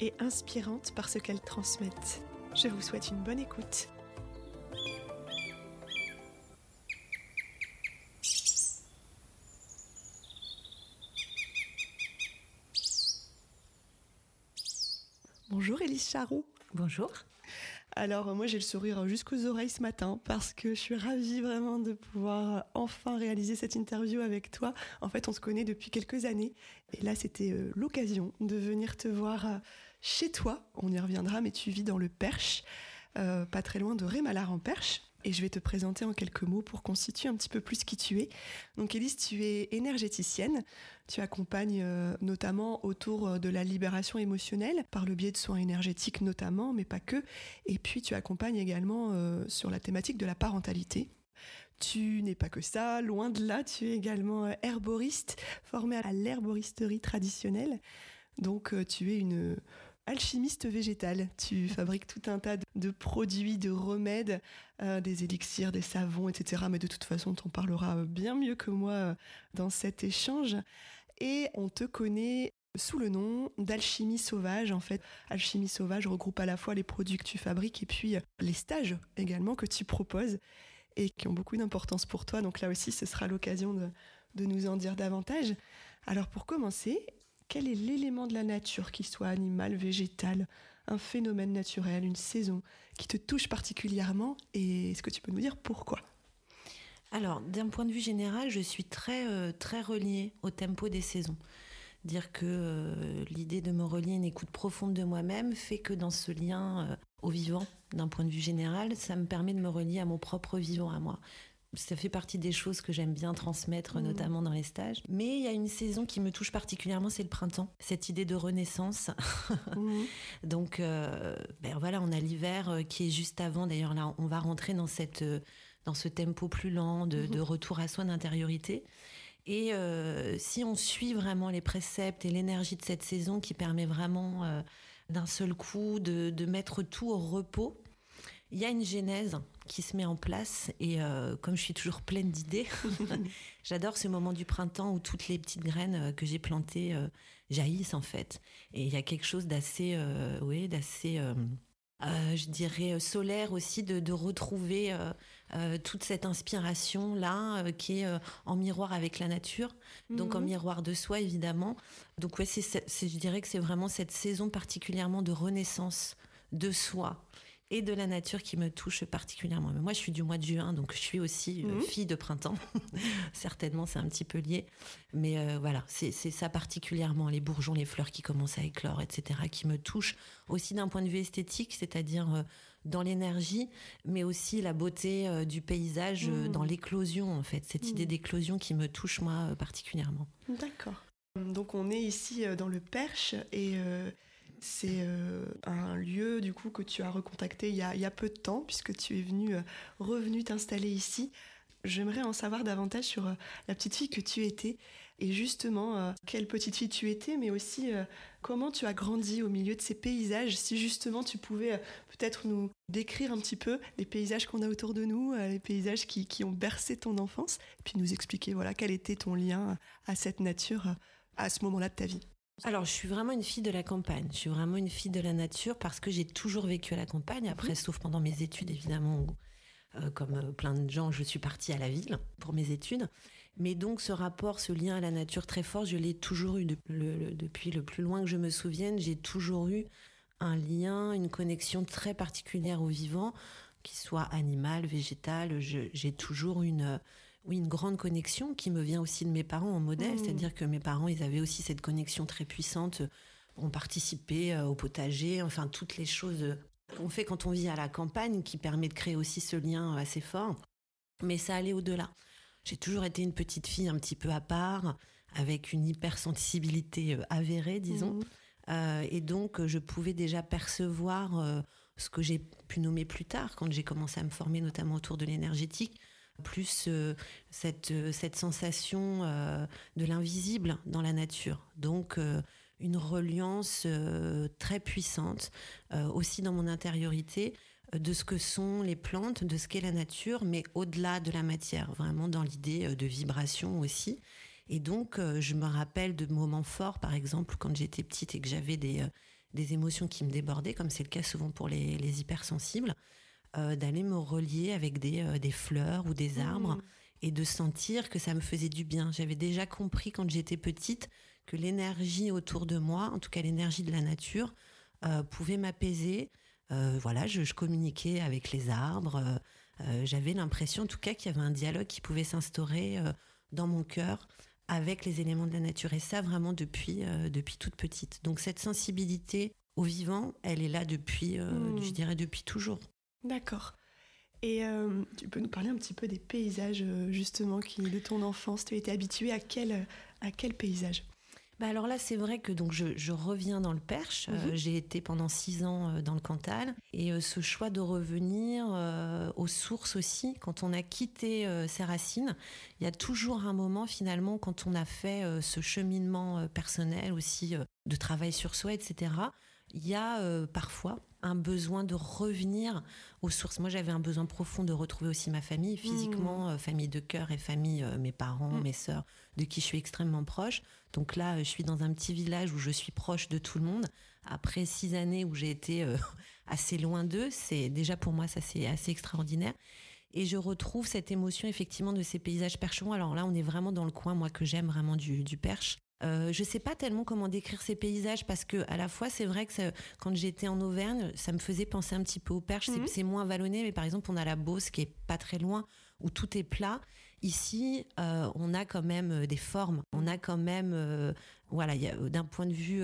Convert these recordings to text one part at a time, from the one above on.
et inspirantes par ce qu'elles transmettent. Je vous souhaite une bonne écoute. Bonjour Élise Charroux. Bonjour. Alors moi j'ai le sourire jusqu'aux oreilles ce matin parce que je suis ravie vraiment de pouvoir enfin réaliser cette interview avec toi. En fait on se connaît depuis quelques années et là c'était euh, l'occasion de venir te voir euh, chez toi. On y reviendra mais tu vis dans le Perche, euh, pas très loin de Rémalard en Perche. Et je vais te présenter en quelques mots pour constituer un petit peu plus qui tu es. Donc Élise, tu es énergéticienne. Tu accompagnes euh, notamment autour euh, de la libération émotionnelle, par le biais de soins énergétiques notamment, mais pas que. Et puis tu accompagnes également sur la thématique de la parentalité. Tu n'es pas que ça, loin de là, tu es également herboriste, formée à l'herboristerie traditionnelle. Donc tu es une alchimiste végétal. Tu fabriques tout un tas de produits, de remèdes, euh, des élixirs, des savons, etc. Mais de toute façon, tu en parleras bien mieux que moi euh, dans cet échange. Et on te connaît sous le nom d'alchimie sauvage. En fait, alchimie sauvage regroupe à la fois les produits que tu fabriques et puis euh, les stages également que tu proposes et qui ont beaucoup d'importance pour toi. Donc là aussi, ce sera l'occasion de, de nous en dire davantage. Alors pour commencer, quel est l'élément de la nature, qu'il soit animal, végétal, un phénomène naturel, une saison, qui te touche particulièrement et est-ce que tu peux nous dire pourquoi? Alors, d'un point de vue général, je suis très, euh, très reliée au tempo des saisons. Dire que euh, l'idée de me relier à une écoute profonde de moi-même fait que dans ce lien euh, au vivant, d'un point de vue général, ça me permet de me relier à mon propre vivant à moi ça fait partie des choses que j'aime bien transmettre, mmh. notamment dans les stages. Mais il y a une saison qui me touche particulièrement, c'est le printemps. Cette idée de renaissance. Mmh. Donc, euh, ben voilà, on a l'hiver euh, qui est juste avant. D'ailleurs, là, on va rentrer dans cette, euh, dans ce tempo plus lent de, mmh. retour à soi d'intériorité. Et si on suit vraiment les préceptes et l'énergie de cette saison qui permet vraiment d'un seul coup de, de mettre tout au repos, il y a une genèse qui se met en place et euh, comme je suis toujours pleine d'idées, j'adore ce moment du printemps où toutes les petites graines euh, que j'ai plantées euh, jaillissent en fait. Et il y a quelque chose d'assez, oui, d'assez, je dirais solaire aussi de, de retrouver toute cette inspiration là qui est en miroir avec la nature, donc en mhm. miroir de soi évidemment. Donc ouais, c'est, je dirais que c'est vraiment cette saison particulièrement de renaissance de soi et de la nature qui me touche particulièrement. Mais moi, je suis du mois de juin, donc je suis aussi euh, mhm. fille de printemps. Certainement, c'est un petit peu lié. Mais euh, voilà, c'est ça particulièrement, les bourgeons, les fleurs qui commencent à éclore, etc., qui me touchent aussi d'un point de vue esthétique, c'est-à-dire euh, dans l'énergie, mais aussi la beauté du paysage, mhm. dans l'éclosion, en fait. Cette idée mhm. d'éclosion qui me touche, moi, particulièrement. D'accord. Donc on est ici dans le Perche et c'est euh, un lieu du coup que tu as recontacté il y a, peu de temps puisque tu es venu euh, revenu t'installer ici. J'aimerais en savoir davantage sur euh, la petite fille que tu étais et justement quelle petite fille tu étais, mais aussi comment tu as grandi au milieu de ces paysages. Si justement tu pouvais peut-être nous décrire un petit peu les paysages qu'on a autour de nous, les paysages qui, qui, ont bercé ton enfance, puis nous expliquer voilà quel était ton lien à cette nature à ce moment-là de ta vie. Alors, je suis vraiment une fille de la campagne. Je suis vraiment une fille de la nature parce que j'ai toujours vécu à la campagne. Après, mhm. sauf pendant mes études, évidemment, euh, comme euh, plein de gens, je suis partie à la ville pour mes études. Mais donc, ce rapport, ce lien à la nature très fort, je l'ai toujours eu depuis le plus loin que je me souvienne. J'ai toujours eu un lien, une connexion très particulière au vivant, qu'il soit animal, végétal. J'ai toujours une oui, une grande connexion qui me vient aussi de mes parents en modèle, mmh. c'est-à-dire que mes parents, ils avaient aussi cette connexion très puissante, ont participé euh, au potager, enfin toutes les choses qu'on fait quand on vit à la campagne, qui permet de créer aussi ce lien assez fort. Mais ça allait au-delà. J'ai toujours été une petite fille un petit peu à part, avec une hypersensibilité euh, avérée, disons. Mmh. Euh, et donc, je pouvais déjà percevoir ce que j'ai pu nommer plus tard, quand j'ai commencé à me former notamment autour de l'énergétique, plus euh, cette, euh, cette sensation euh, de l'invisible dans la nature. Donc une reliance très puissante aussi dans mon intériorité de ce que sont les plantes, de ce qu'est la nature, mais au-delà de la matière, vraiment dans l'idée de vibration aussi. Et donc, je me rappelle de moments forts, par exemple, quand j'étais petite et que j'avais des, émotions qui me débordaient, comme c'est le cas souvent pour les hypersensibles. Euh, d'aller me relier avec des, euh, des, fleurs ou des arbres mmh. et de sentir que ça me faisait du bien. J'avais déjà compris quand j'étais petite que l'énergie autour de moi, en tout cas l'énergie de la nature, euh, pouvait m'apaiser. voilà, je, je, communiquais avec les arbres. J'avais l'impression, en tout cas, qu'il y avait un dialogue qui pouvait s'instaurer dans mon cœur avec les éléments de la nature. Et ça, vraiment, depuis, depuis toute petite. Donc, cette sensibilité au vivant, elle est là depuis, mmh. je dirais, depuis toujours. D'accord. Et euh, tu peux nous parler un petit peu des paysages euh, justement qui de ton enfance? Tu as été habitué à quel à quel paysage? Bah alors là, c'est vrai que donc je, reviens dans le Perche. Euh, mhm. j'ai été pendant six ans dans le Cantal et ce choix de revenir aux sources aussi, quand on a quitté ses racines, il y a toujours un moment finalement quand on a fait ce cheminement personnel aussi de travail sur soi, etc. Il y a parfois un besoin de revenir aux sources. Moi, j'avais un besoin profond de retrouver aussi ma famille, physiquement, mmh. euh, famille de cœur et famille, euh, mes parents, mmh. mes sœurs, de qui je suis extrêmement proche. Donc là, euh, je suis dans un petit village où je suis proche de tout le monde. Après six années où j'ai été assez loin d'eux, c'est déjà pour moi, ça c'est assez extraordinaire. Et je retrouve cette émotion effectivement de ces paysages perchons. Alors là, on est vraiment dans le coin, moi, que j'aime vraiment du, du Perche. Euh, je sais pas tellement comment décrire ces paysages parce que à la fois c'est vrai que quand j'étais en Auvergne, ça me faisait penser un petit peu au Perche. C'est mhm. moins vallonné, mais par exemple on a la Beauce qui est pas très loin où tout est plat. Ici, euh, on a quand même euh, des formes. On a quand même, euh, voilà, d'un point de vue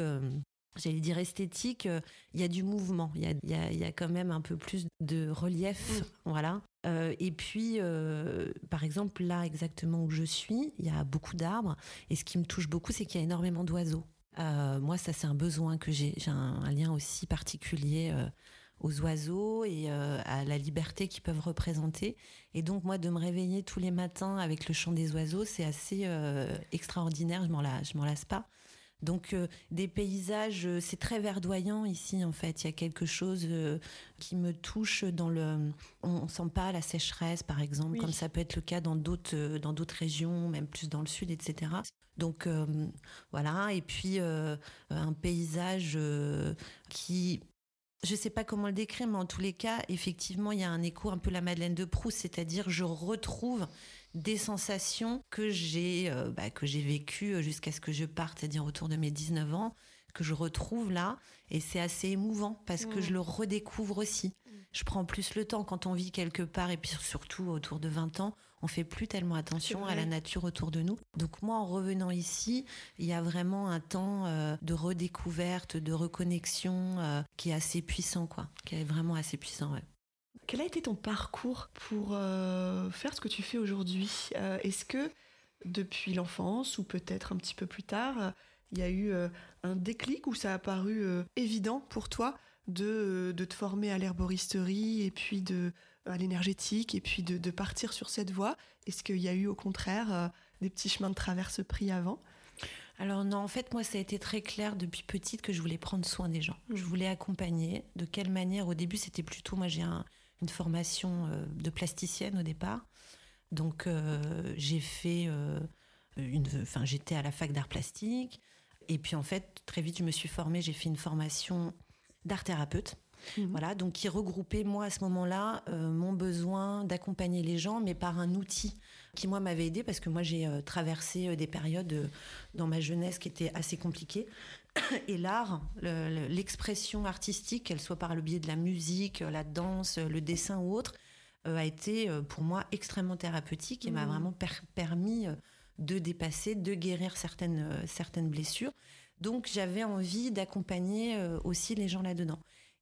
j'allais dire esthétique, il y a du mouvement, il y a, y a, quand même un peu plus de relief, mm. voilà. Euh, et puis, euh, par exemple, là exactement où je suis, il y a beaucoup d'arbres. Et ce qui me touche beaucoup, c'est qu'il y a énormément d'oiseaux. Euh, moi, ça, c'est un besoin que j'ai. J'ai un, lien aussi particulier aux oiseaux et à la liberté qu'ils peuvent représenter. Et donc, moi, de me réveiller tous les matins avec le chant des oiseaux, c'est assez extraordinaire. Je m'en je m'en lasse pas. Donc euh, des paysages, euh, c'est très verdoyant ici en fait. Il y a quelque chose euh, qui me touche dans le. On, sent pas la sécheresse par exemple, comme ça peut être le cas dans d'autres dans d'autres régions, même plus dans le sud, etc. Donc voilà. Et puis un paysage qui je sais pas comment le décrire, mais en tous les cas, effectivement, il y a un écho un peu la Madeleine de Proust, c'est-à-dire je retrouve des sensations que j'ai euh, bah, que j'ai vécues jusqu'à ce que je parte, c'est-à-dire autour de mes 19 ans, que je retrouve là, et c'est assez émouvant parce que je le redécouvre aussi. Je prends plus le temps quand on vit quelque part, et puis surtout autour de 20 ans, on fait plus tellement attention à la nature autour de nous. Donc moi, en revenant ici, il y a vraiment un temps euh, de redécouverte, de reconnexion euh, qui est assez puissant, quoi, qui est vraiment assez puissant. Ouais. Quel a été ton parcours pour euh, faire ce que tu fais aujourd'hui? Euh, Est-ce que depuis l'enfance ou peut-être un petit peu plus tard, il y a eu euh, un déclic où ça a paru évident pour toi de, de, te former à l'herboristerie et puis de, à l'énergétique et puis de, de, partir sur cette voie? Est-ce qu'il y a eu au contraire des petits chemins de traverse pris avant? Alors non, en fait, moi, ça a été très clair depuis petite que je voulais prendre soin des gens. Je voulais accompagner. De quelle manière? Au début, c'était plutôt, moi, j'ai un, une formation euh, de plasticienne au départ. Donc euh, j'ai fait euh, une, enfin j'étais à la fac d'art plastique et puis en fait très vite je me suis formée, j'ai fait une formation d'art thérapeute. Mhm. Voilà, donc qui regroupait moi à ce moment-là mon besoin d'accompagner les gens, mais par un outil qui moi m'avait aidé parce que moi j'ai traversé des périodes dans ma jeunesse qui étaient assez compliquées. et l'art, l'expression artistique, qu'elle soit par le biais de la musique, la danse, le dessin ou autre, euh, a été euh, pour moi extrêmement thérapeutique et m'a mmh. vraiment permis euh, de dépasser, de guérir certaines, certaines blessures. Donc j'avais envie d'accompagner aussi les gens là-dedans.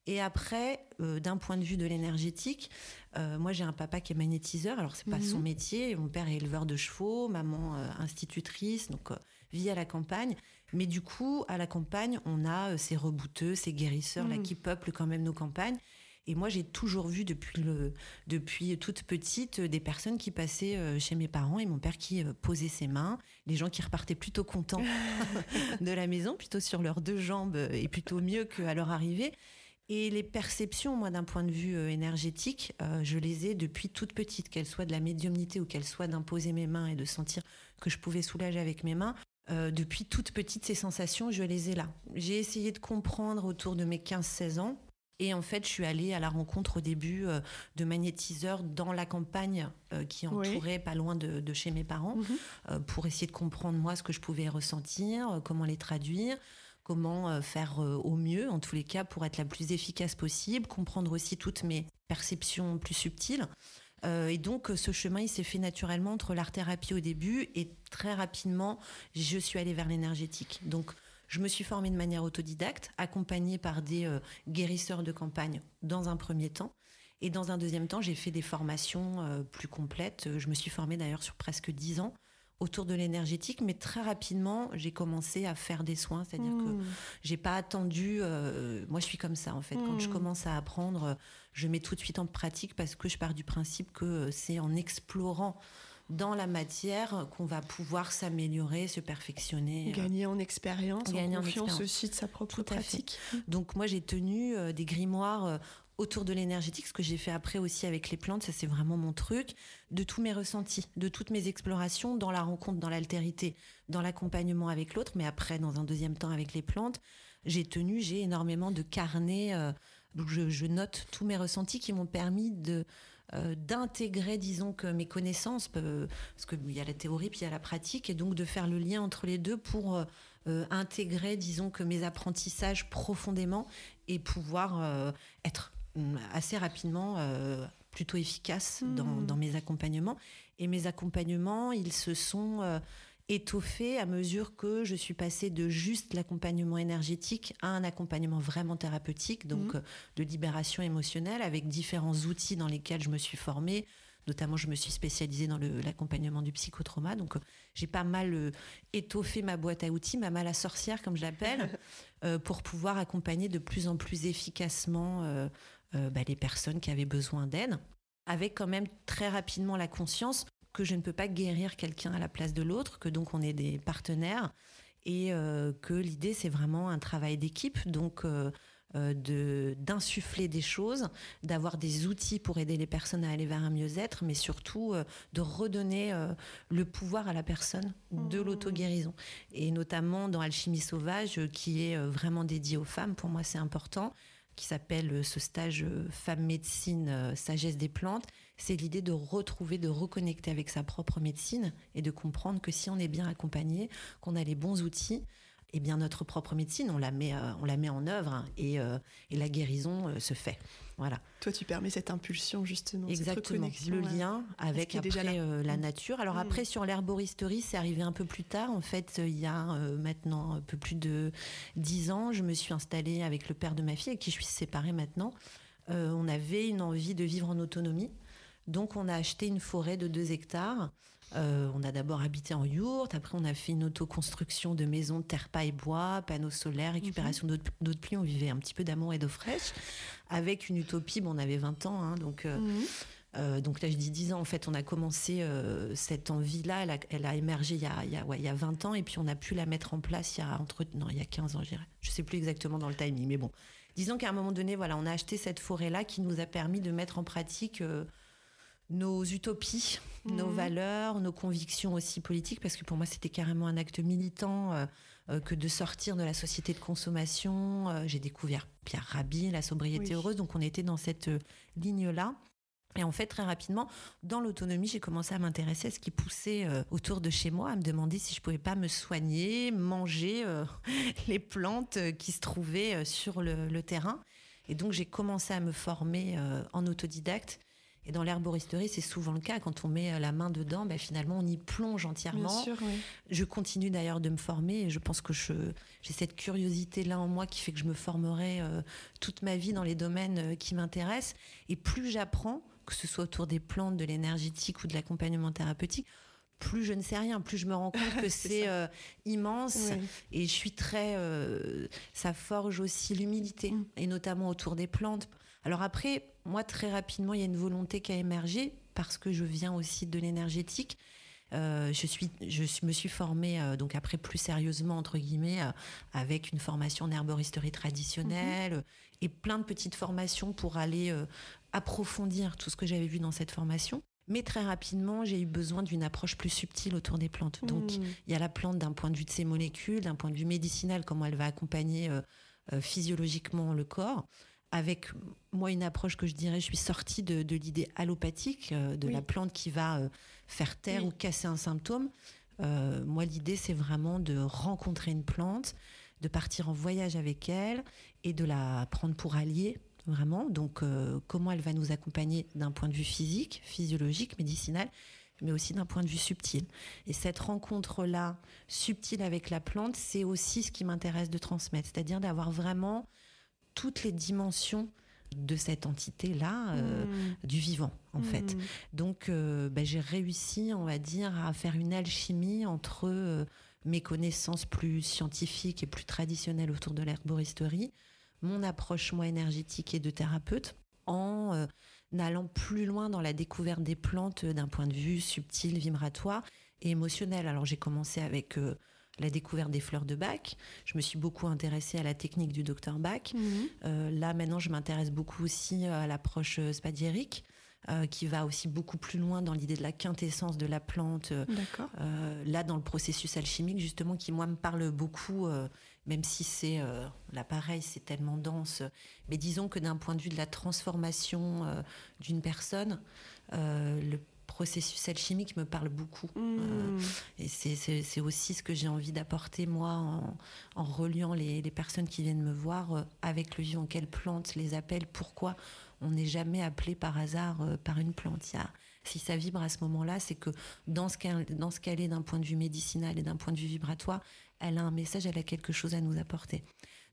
Et après, d'un point de vue de l'énergétique, moi j'ai un papa qui est magnétiseur. Alors c'est pas son mmh. métier. Mon père est éleveur de chevaux, maman institutrice, donc vit à la campagne. Mais du coup, à la campagne, on a euh, ces rebouteux, ces guérisseurs là mm. qui peuplent quand même nos campagnes. Et moi, j'ai toujours vu depuis, le, depuis toute petite des personnes qui passaient euh, chez mes parents et mon père qui euh, posait ses mains, les gens qui repartaient plutôt contents de la maison, plutôt sur leurs deux jambes et plutôt mieux qu'à leur arrivée. Et les perceptions, moi, d'un point de vue euh, énergétique, je les ai depuis toute petite, qu'elles soient de la médiumnité ou qu'elles soient d'imposer mes mains et de sentir que je pouvais soulager avec mes mains. Depuis toute petite, ces sensations, je les ai là. J'ai essayé de comprendre autour de mes 15-16 ans et en fait, je suis allée à la rencontre au début euh, de magnétiseurs dans la campagne euh, qui entourait pas loin de, chez mes parents mhm. euh, pour essayer de comprendre moi ce que je pouvais ressentir, comment les traduire comment faire au mieux, en tous les cas, pour être la plus efficace possible, comprendre aussi toutes mes perceptions plus subtiles. Et donc, ce chemin, il s'est fait naturellement entre l'art-thérapie au début et très rapidement, je suis allée vers l'énergétique. Donc, je me suis formée de manière autodidacte, accompagnée par des euh, guérisseurs de campagne dans un premier temps. Et dans un deuxième temps, j'ai fait des formations euh, plus complètes. Je me suis formée d'ailleurs sur presque dix ans autour de l'énergétique, mais très rapidement, j'ai commencé à faire des soins, c'est-à-dire que que hmm. j'ai pas attendu. Euh, moi, je suis comme ça en fait. Quand je hmm. commence à apprendre, je mets tout de suite en pratique parce que je pars du principe que c'est en explorant dans la matière qu'on va pouvoir s'améliorer, se perfectionner. Gagner en expérience, en confiance aussi de sa propre pratique. Donc moi j'ai tenu euh, des grimoires euh, autour de l'énergétique, ce que j'ai fait après aussi avec les plantes, ça c'est vraiment mon truc, de tous mes ressentis, de toutes mes explorations dans la rencontre, dans l'altérité, dans l'accompagnement avec l'autre, mais après dans un deuxième temps avec les plantes, j'ai tenu, j'ai énormément de carnets, euh, je, note tous mes ressentis qui m'ont permis de euh, d'intégrer, disons que mes connaissances, euh, parce qu'il y a la théorie puis il y a la pratique, et donc de faire le lien entre les deux pour euh, intégrer, disons que mes apprentissages profondément et pouvoir être mm, assez rapidement plutôt efficace dans, mmh. dans, mes accompagnements. Et mes accompagnements, ils se sont étoffé à mesure que je suis passée de juste l'accompagnement énergétique à un accompagnement vraiment thérapeutique, donc mhm. euh, de libération émotionnelle, avec différents outils dans lesquels je me suis formée. Notamment, je me suis spécialisée dans l'accompagnement du psychotrauma. Donc, euh, j'ai pas mal euh, étoffé ma boîte à outils, ma malle à sorcière, comme je l'appelle, pour pouvoir accompagner de plus en plus efficacement bah, les personnes qui avaient besoin d'aide avec quand même très rapidement la conscience que je ne peux pas guérir quelqu'un à la place de l'autre, que donc on est des partenaires et euh, que l'idée c'est vraiment un travail d'équipe, donc euh, euh, de d'insuffler des choses, d'avoir des outils pour aider les personnes à aller vers un mieux-être, mais surtout de redonner le pouvoir à la personne de mmh. l'auto-guérison. Et notamment dans Alchimie sauvage, qui est vraiment dédié aux femmes, pour moi c'est important qui s'appelle ce stage Femme Médecine Sagesse des plantes c'est l'idée de retrouver, de reconnecter avec sa propre médecine et de comprendre que si on est bien accompagné, qu'on a les bons outils, eh bien notre propre médecine, on la met, euh, on la met en œuvre hein, et, euh, et, la guérison euh, se fait. Voilà. Toi, tu permets cette impulsion justement. Exactement. le lien avec après la mm. nature. Alors mm. après sur l'herboristerie, c'est arrivé un peu plus tard. En fait, il y a maintenant un peu plus de dix ans, je me suis installée avec le père de ma fille, avec qui je suis séparée maintenant. on avait une envie de vivre en autonomie. Donc on a acheté une forêt de 2 hectares. Euh, on a d'abord habité en yourte, après on a fait une autoconstruction de maisons terre paille bois, panneaux solaires, récupération d'eau de pluie. On vivait un petit peu d'amour et d'eau fraîche, avec une utopie. Bon, on avait 20 ans, hein, donc. Euh, mhm. euh, donc là, je dis 10 ans. En fait, on a commencé cette envie-là. Elle a, émergé il y a, il, y a, 20 ans, et puis on a pu la mettre en place il y a entre non, il y a 15 ans, je dirais. Je sais plus exactement dans le timing, mais bon. Disons qu'à un moment donné, voilà, on a acheté cette forêt-là qui nous a permis de mettre en pratique nos utopies, nos mhm. valeurs, nos convictions aussi politiques, parce que pour moi c'était carrément un acte militant euh, euh, que de sortir de la société de consommation. Euh, j'ai découvert Pierre Rabhi, la sobriété heureuse, donc on était dans cette ligne-là. Et en fait, très rapidement, dans l'autonomie, j'ai commencé à m'intéresser à ce qui poussait autour de chez moi, à me demander si je pouvais pas me soigner, manger les plantes qui se trouvaient sur le, le terrain. Et donc, j'ai commencé à me former en autodidacte et dans l'herboristerie, c'est souvent le cas. Quand on met la main dedans, ben finalement, on y plonge entièrement. Bien sûr, oui. Je continue d'ailleurs de me former et je pense que j'ai cette curiosité-là en moi qui fait que je me formerai euh, toute ma vie dans les domaines euh, qui m'intéressent. Et plus j'apprends, que ce soit autour des plantes, de l'énergétique ou de l'accompagnement thérapeutique, plus je ne sais rien, plus je me rends compte que c'est euh, immense. Et je suis très. ça forge aussi l'humilité, mm. et notamment autour des plantes Alors après, moi, très rapidement, il y a une volonté qui a émergé parce que je viens aussi de l'énergétique. Euh, je, suis, je me suis formée, euh, donc après plus sérieusement, entre guillemets, euh, avec une formation en herboristerie traditionnelle mhm. et plein de petites formations pour aller approfondir tout ce que j'avais vu dans cette formation. Mais très rapidement, j'ai eu besoin d'une approche plus subtile autour des plantes. Donc, mhm. il y a la plante d'un point de vue de ses molécules, d'un point de vue médicinal, comment elle va accompagner physiologiquement le corps avec moi une approche que je dirais, je suis sortie de, l'idée allopathique, euh, de la plante qui va euh, faire taire ou casser un symptôme. Euh, moi, l'idée, c'est vraiment de rencontrer une plante, de partir en voyage avec elle et de la prendre pour alliée, vraiment. Donc, comment elle va nous accompagner d'un point de vue physique, physiologique, médicinal, mais aussi d'un point de vue subtil. Et cette rencontre-là, subtile avec la plante, c'est aussi ce qui m'intéresse de transmettre, c'est-à-dire d'avoir vraiment toutes les dimensions de cette entité-là, euh, hmm. du vivant, en hmm. fait. Donc, euh, ben, j'ai réussi, on va dire, à faire une alchimie entre euh, mes connaissances plus scientifiques et plus traditionnelles autour de l'herboristerie, mon approche moins énergétique et de thérapeute, en allant plus loin dans la découverte des plantes d'un point de vue subtil, vibratoire et émotionnel. Alors, j'ai commencé avec la découverte des fleurs de Bach. Je me suis beaucoup intéressée à la technique du docteur Bach. Mhm. Euh, là, maintenant, je m'intéresse beaucoup aussi à l'approche euh, spadiérique. Euh, qui va aussi beaucoup plus loin dans l'idée de la quintessence de la plante. là, dans le processus alchimique, justement, qui moi me parle beaucoup, même si c'est l'appareil, c'est tellement dense. Mais disons que d'un point de vue de la transformation d'une personne, le processus alchimique me parle beaucoup. Mmh. Euh, et c'est aussi ce que j'ai envie d'apporter, moi, en, reliant les, personnes qui viennent me voir euh, avec le vivant. Quelle plante les appelle Pourquoi on n'est jamais appelé par hasard euh, par une plante si ça vibre à ce moment-là, c'est que dans ce qu'elle est d'un point de vue médicinal et d'un point de vue vibratoire, elle a un message, elle a quelque chose à nous apporter.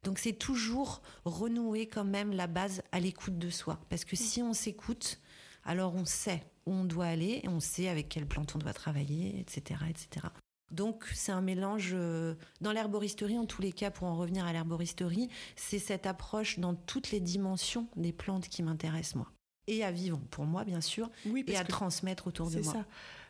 Donc c'est toujours renouer quand même la base à l'écoute de soi. Parce que si on s'écoute, alors on sait où on doit aller, et on sait avec quelle plante on doit travailler, etc. etc. Donc c'est un mélange euh, dans l'herboristerie, en tous les cas, pour en revenir à l'herboristerie, c'est cette approche dans toutes les dimensions des plantes qui m'intéressent moi. Et à vivre pour moi, bien sûr, et à transmettre autour de moi. Ça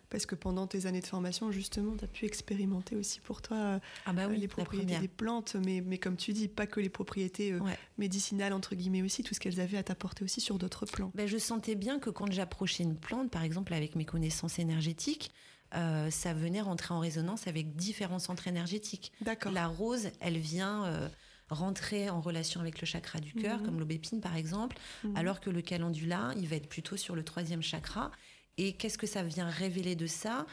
parce que pendant tes années de formation, justement, tu as pu expérimenter aussi pour toi euh, ah bah les propriétés des plantes, mais, mais comme tu dis, pas que les propriétés euh, médicinales, entre guillemets aussi, tout ce qu'elles avaient à t'apporter aussi sur d'autres plans. Ben, je sentais bien que quand j'approchais une plante, par exemple avec mes connaissances énergétiques, euh, ça venait rentrer en résonance avec différents centres énergétiques. D'accord. La rose, elle vient rentrer en relation avec le chakra du cœur, mhm. comme l'aubépine par exemple, mhm. alors que le calendula, il va être plutôt sur le troisième chakra. Et qu'est-ce que ça vient révéler de ça?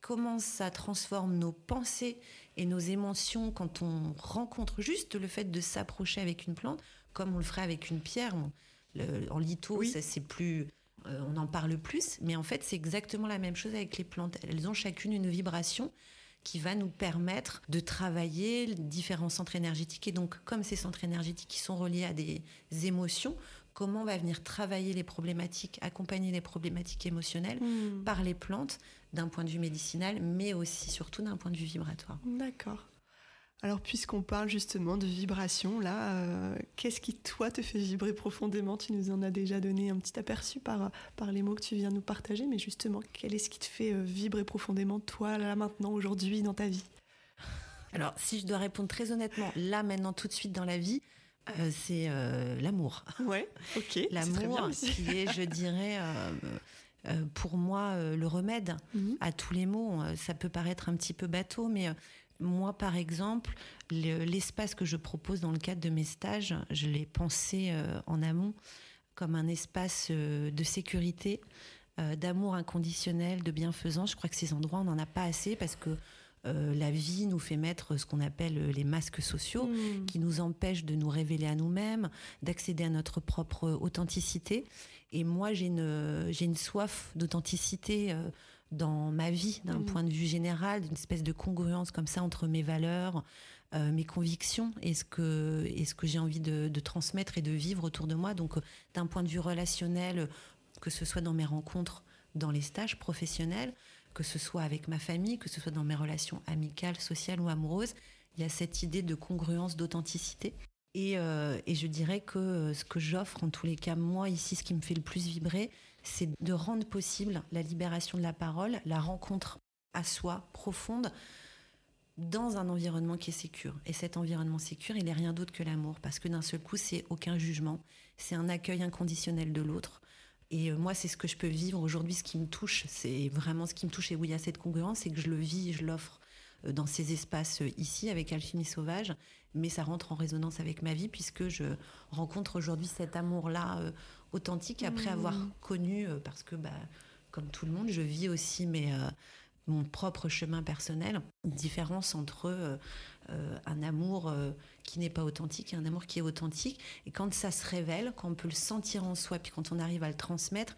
Comment ça transforme nos pensées et nos émotions quand on rencontre juste le fait de s'approcher avec une plante, comme on le ferait avec une pierre? en litho, c'est plus, euh, on en parle plus, mais en fait, c'est exactement la même chose avec les plantes. Elles ont chacune une vibration qui va nous permettre de travailler différents centres énergétiques. Et donc, comme ces centres énergétiques qui sont reliés à des émotions, comment on va venir travailler les problématiques, accompagner les problématiques émotionnelles hmm. par les plantes d'un point de vue médicinal, mais aussi surtout d'un point de vue vibratoire. D'accord. Alors puisqu'on parle justement de vibration, là, euh, qu'est-ce qui toi te fait vibrer profondément? Tu nous en as déjà donné un petit aperçu par, par les mots que tu viens nous partager, mais justement, quel est ce qui te fait euh, vibrer profondément toi, là, maintenant, aujourd'hui, dans ta vie? Alors si je dois répondre très honnêtement, là, maintenant, tout de suite dans la vie, euh, c'est euh, l'amour. Ouais, ok. l'amour qui est, je dirais, euh, pour moi, le remède mhm. à tous les maux. Ça peut paraître un petit peu bateau, mais moi, par exemple, l'espace que je propose dans le cadre de mes stages, je l'ai pensé en amont comme un espace de sécurité, d'amour inconditionnel, de bienfaisance. Je crois que ces endroits, on n'en a pas assez parce que euh, la vie nous fait mettre ce qu'on appelle euh, les masques sociaux, hmm. qui nous empêchent de nous révéler à nous-mêmes, d'accéder à notre propre authenticité. Et moi, j'ai une, j'ai une soif d'authenticité euh, dans ma vie, d'un hmm. point de vue général, d'une espèce de congruence comme ça entre mes valeurs, mes convictions et ce que, et ce que j'ai envie de, de, transmettre et de vivre autour de moi. Donc, d'un point de vue relationnel, que ce soit dans mes rencontres, dans les stages professionnels, que ce soit avec ma famille, que ce soit dans mes relations amicales, sociales ou amoureuses, il y a cette idée de congruence, d'authenticité. Et, et, je dirais que ce que j'offre, en tous les cas, moi ici, ce qui me fait le plus vibrer, c'est de rendre possible la libération de la parole, la rencontre à soi profonde dans un environnement qui est sécure. Et cet environnement sécure, il n'est rien d'autre que l'amour, parce que d'un seul coup, c'est aucun jugement, c'est un accueil inconditionnel de l'autre. Et euh, moi, c'est ce que je peux vivre aujourd'hui, ce qui me touche, c'est vraiment ce qui me touche et où il y a cette congruence, c'est que je le vis, je l'offre euh, dans ces espaces euh, ici avec Alchimie Sauvage, mais ça rentre en résonance avec ma vie puisque je rencontre aujourd'hui cet amour-là authentique après mmh. avoir connu, parce que bah, comme tout le monde, je vis aussi mes, mon propre chemin personnel, différence entre euh, un amour euh, qui n'est pas authentique et un amour qui est authentique. Et quand ça se révèle, quand on peut le sentir en soi, puis quand on arrive à le transmettre,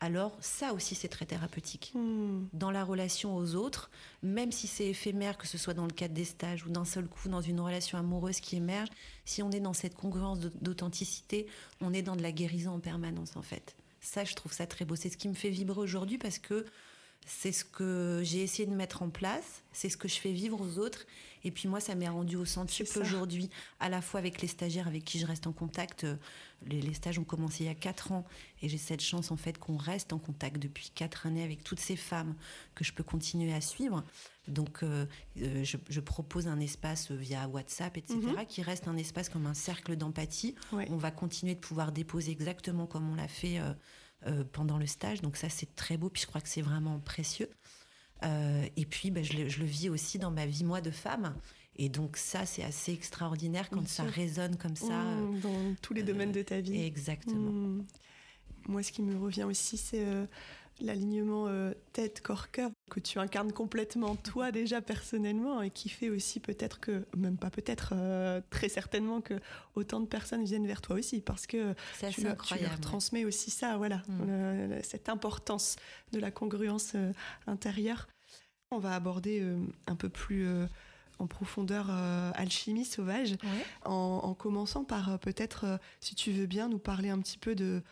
alors ça aussi c'est très thérapeutique. Hmm. Dans la relation aux autres, même si c'est éphémère, que ce soit dans le cadre des stages ou d'un seul coup dans une relation amoureuse qui émerge, si on est dans cette congruence d'authenticité, on est dans de la guérison en permanence en fait. Ça, je trouve ça très beau. C'est ce qui me fait vibrer aujourd'hui parce que c'est ce que j'ai essayé de mettre en place, c'est ce que je fais vivre aux autres. Et puis moi, ça m'est rendu au centuple aujourd'hui, à la fois avec les stagiaires avec qui je reste en contact. Euh, les, stages ont commencé il y a quatre ans et j'ai cette chance en fait qu'on reste en contact depuis quatre années avec toutes ces femmes que je peux continuer à suivre. Donc euh, euh, je, propose un espace via WhatsApp, etc., mhm. qui reste un espace comme un cercle d'empathie. On va continuer de pouvoir déposer exactement comme on l'a fait. Euh, pendant le stage. Donc ça, c'est très beau, puis je crois que c'est vraiment précieux. Euh, et puis, ben, je, le, vis aussi dans ma vie, moi, de femme. Et donc ça, c'est assez extraordinaire quand ça résonne comme ça. Mmh, dans tous les domaines de ta vie. Exactement. Mmh. Moi, ce qui me revient aussi, c'est l'alignement euh, tête, corps, cœur que tu incarnes complètement toi déjà personnellement et qui fait aussi peut-être que, même pas peut-être, euh, très certainement que autant de personnes viennent vers toi aussi parce que tu, leur, transmets aussi ça, voilà, mm. cette importance de la congruence euh, intérieure. On va aborder un peu plus en profondeur alchimie sauvage, en, commençant par peut-être, si tu veux bien, nous parler un petit peu de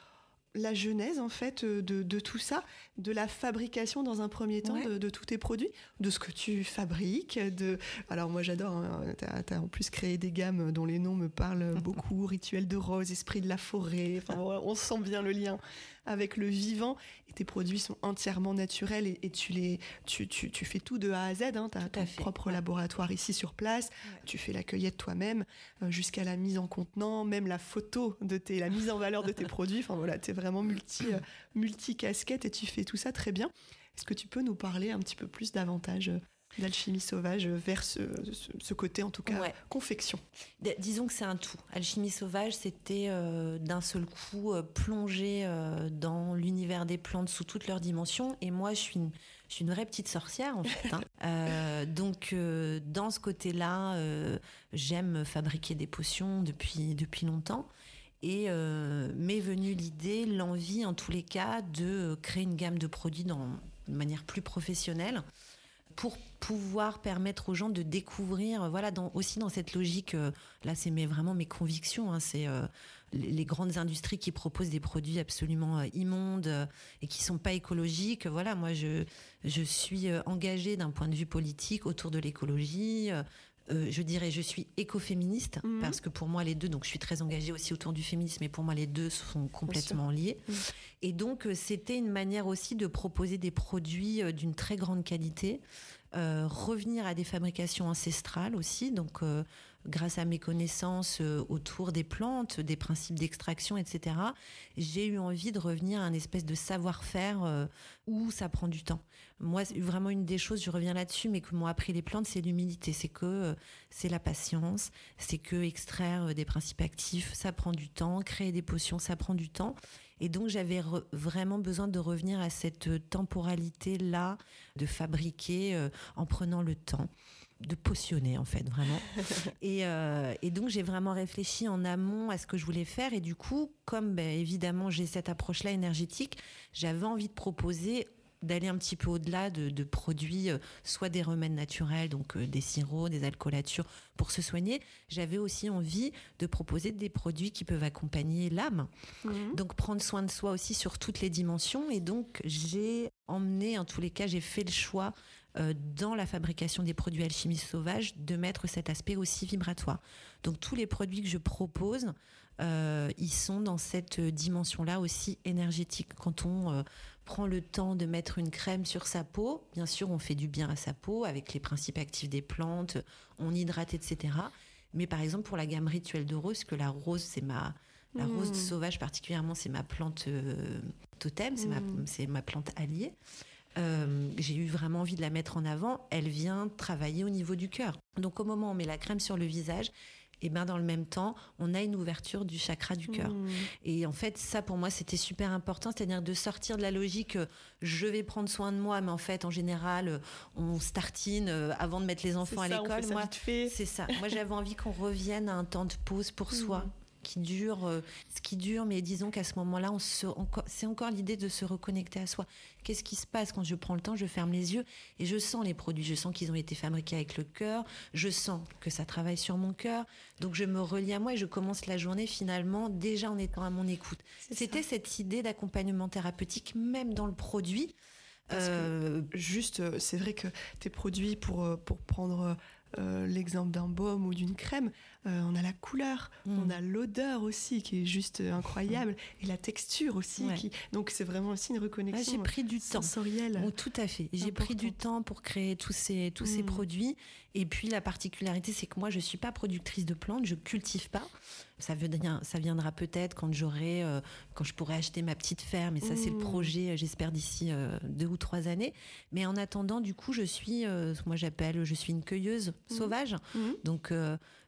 la genèse en fait euh, de, tout ça, de la fabrication dans un premier temps de, tous tes produits, de ce que tu fabriques. De... Alors moi j'adore, hein, tu as, en plus créé des gammes dont les noms me parlent beaucoup, Rituel de rose, Esprit de la forêt, enfin, on sent bien le lien avec le vivant. Et tes produits sont entièrement naturels et, tu, les, tu, tu, fais tout de A à Z. Hein. Tu as ton propre laboratoire ici sur place. Tu fais la cueillette toi-même euh, jusqu'à la mise en contenant, même la photo de tes, la mise en valeur de tes produits. Enfin voilà, tu es vraiment multi, euh, multi casquette et tu fais tout ça très bien. Est-ce que tu peux nous parler un petit peu plus davantage euh, d'alchimie sauvage vers ce, côté, en tout cas, confection Disons que c'est un tout. Alchimie sauvage, c'était euh, d'un seul coup euh, plonger euh, dans l'univers des plantes sous toutes leurs dimensions. Et moi, je suis une, je suis une vraie petite sorcière, en fait. Hein. donc, dans ce côté-là, j'aime fabriquer des potions depuis, depuis longtemps. Et m'est venue l'idée, l'envie, en tous les cas, de créer une gamme de produits dans, de manière plus professionnelle pour pouvoir permettre aux gens de découvrir, voilà, aussi dans cette logique, euh, là c'est vraiment mes convictions, hein, c'est euh, les, grandes industries qui proposent des produits absolument euh, immondes et qui sont pas écologiques. Voilà, moi je, je suis engagée d'un point de vue politique autour de l'écologie. Je dirais, je suis écoféministe mhm. parce que pour moi les deux, donc je suis très engagée aussi autour du féminisme, mais pour moi les deux sont complètement liés. Et donc c'était une manière aussi de proposer des produits d'une très grande qualité euh, revenir à des fabrications ancestrales aussi, donc euh, grâce à mes connaissances euh, autour des plantes, des principes d'extraction, etc., j'ai eu envie de revenir à un espèce de savoir-faire où ça prend du temps. Moi, vraiment une des choses, je reviens là-dessus, mais que m'ont appris les plantes, c'est l'humilité, c'est que c'est la patience, c'est que extraire des principes actifs, ça prend du temps, créer des potions, ça prend du temps. Et donc j'avais vraiment besoin de revenir à cette euh, temporalité-là, de fabriquer euh, en prenant le temps de potionner en fait vraiment et, euh, et, donc j'ai vraiment réfléchi en amont à ce que je voulais faire et du coup comme ben, évidemment j'ai cette approche là énergétique j'avais envie de proposer d'aller un petit peu au-delà de, produits, euh, soit des remèdes naturels, donc euh, des sirops, des alcoolatures pour se soigner. J'avais aussi envie de proposer des produits qui peuvent accompagner l'âme. Mhm. Donc prendre soin de soi aussi sur toutes les dimensions. Et donc j'ai emmené, en tous les cas, j'ai fait le choix dans la fabrication des produits alchimie sauvage de mettre cet aspect aussi vibratoire. Donc tous les produits que je propose, ils sont dans cette dimension-là aussi énergétique. Quand on prend le temps de mettre une crème sur sa peau, bien sûr on fait du bien à sa peau avec les principes actifs des plantes, on hydrate, etc. Mais par exemple pour la gamme rituelle de rose, que la rose c'est ma la rose hmm. sauvage particulièrement, c'est ma plante euh, totem, c'est ma, hmm. ma, plante alliée. Euh, j'ai eu vraiment envie de la mettre en avant. Elle vient travailler au niveau du cœur. Donc au moment où on met la crème sur le visage, et ben dans le même temps, on a une ouverture du chakra du cœur. Hmm. Et en fait, ça pour moi, c'était super important, c'est-à-dire de sortir de la logique euh, je vais prendre soin de moi, mais en fait, en général, on startine avant de mettre les enfants à l'école. Moi, c'est ça. Moi, j'avais envie qu'on revienne à un temps de pause pour soi qui dure, euh, ce qui dure, mais disons qu'à ce moment-là, c'est encore l'idée de se reconnecter à soi. Qu'est-ce qui se passe quand je prends le temps, je ferme les yeux et je sens les produits, je sens qu'ils ont été fabriqués avec le cœur, je sens que ça travaille sur mon cœur, donc je me relie à moi et je commence la journée finalement déjà en étant à mon écoute. C'était cette idée d'accompagnement thérapeutique, même dans le produit. Euh, juste, euh, c'est vrai que tes produits, pour, pour prendre l'exemple d'un baume ou d'une crème, on a la couleur, on mm. a l'odeur aussi qui est juste incroyable et la texture aussi. Donc c'est vraiment aussi une reconnexion. j'ai pris du sensorielle. temps. Oh, tout à fait. J'ai pris du temps pour créer tous ces tous ces mm. produits. Et puis la particularité, c'est que moi je suis pas productrice de plantes, je cultive pas. Ça, ça viendra peut-être quand j'aurai, euh, quand je pourrai acheter ma petite ferme. Et ça, c'est le mm. projet, euh, j'espère d'ici deux ou trois années. Mais en attendant, du coup, je suis, moi j'appelle, je suis une cueilleuse sauvage. Donc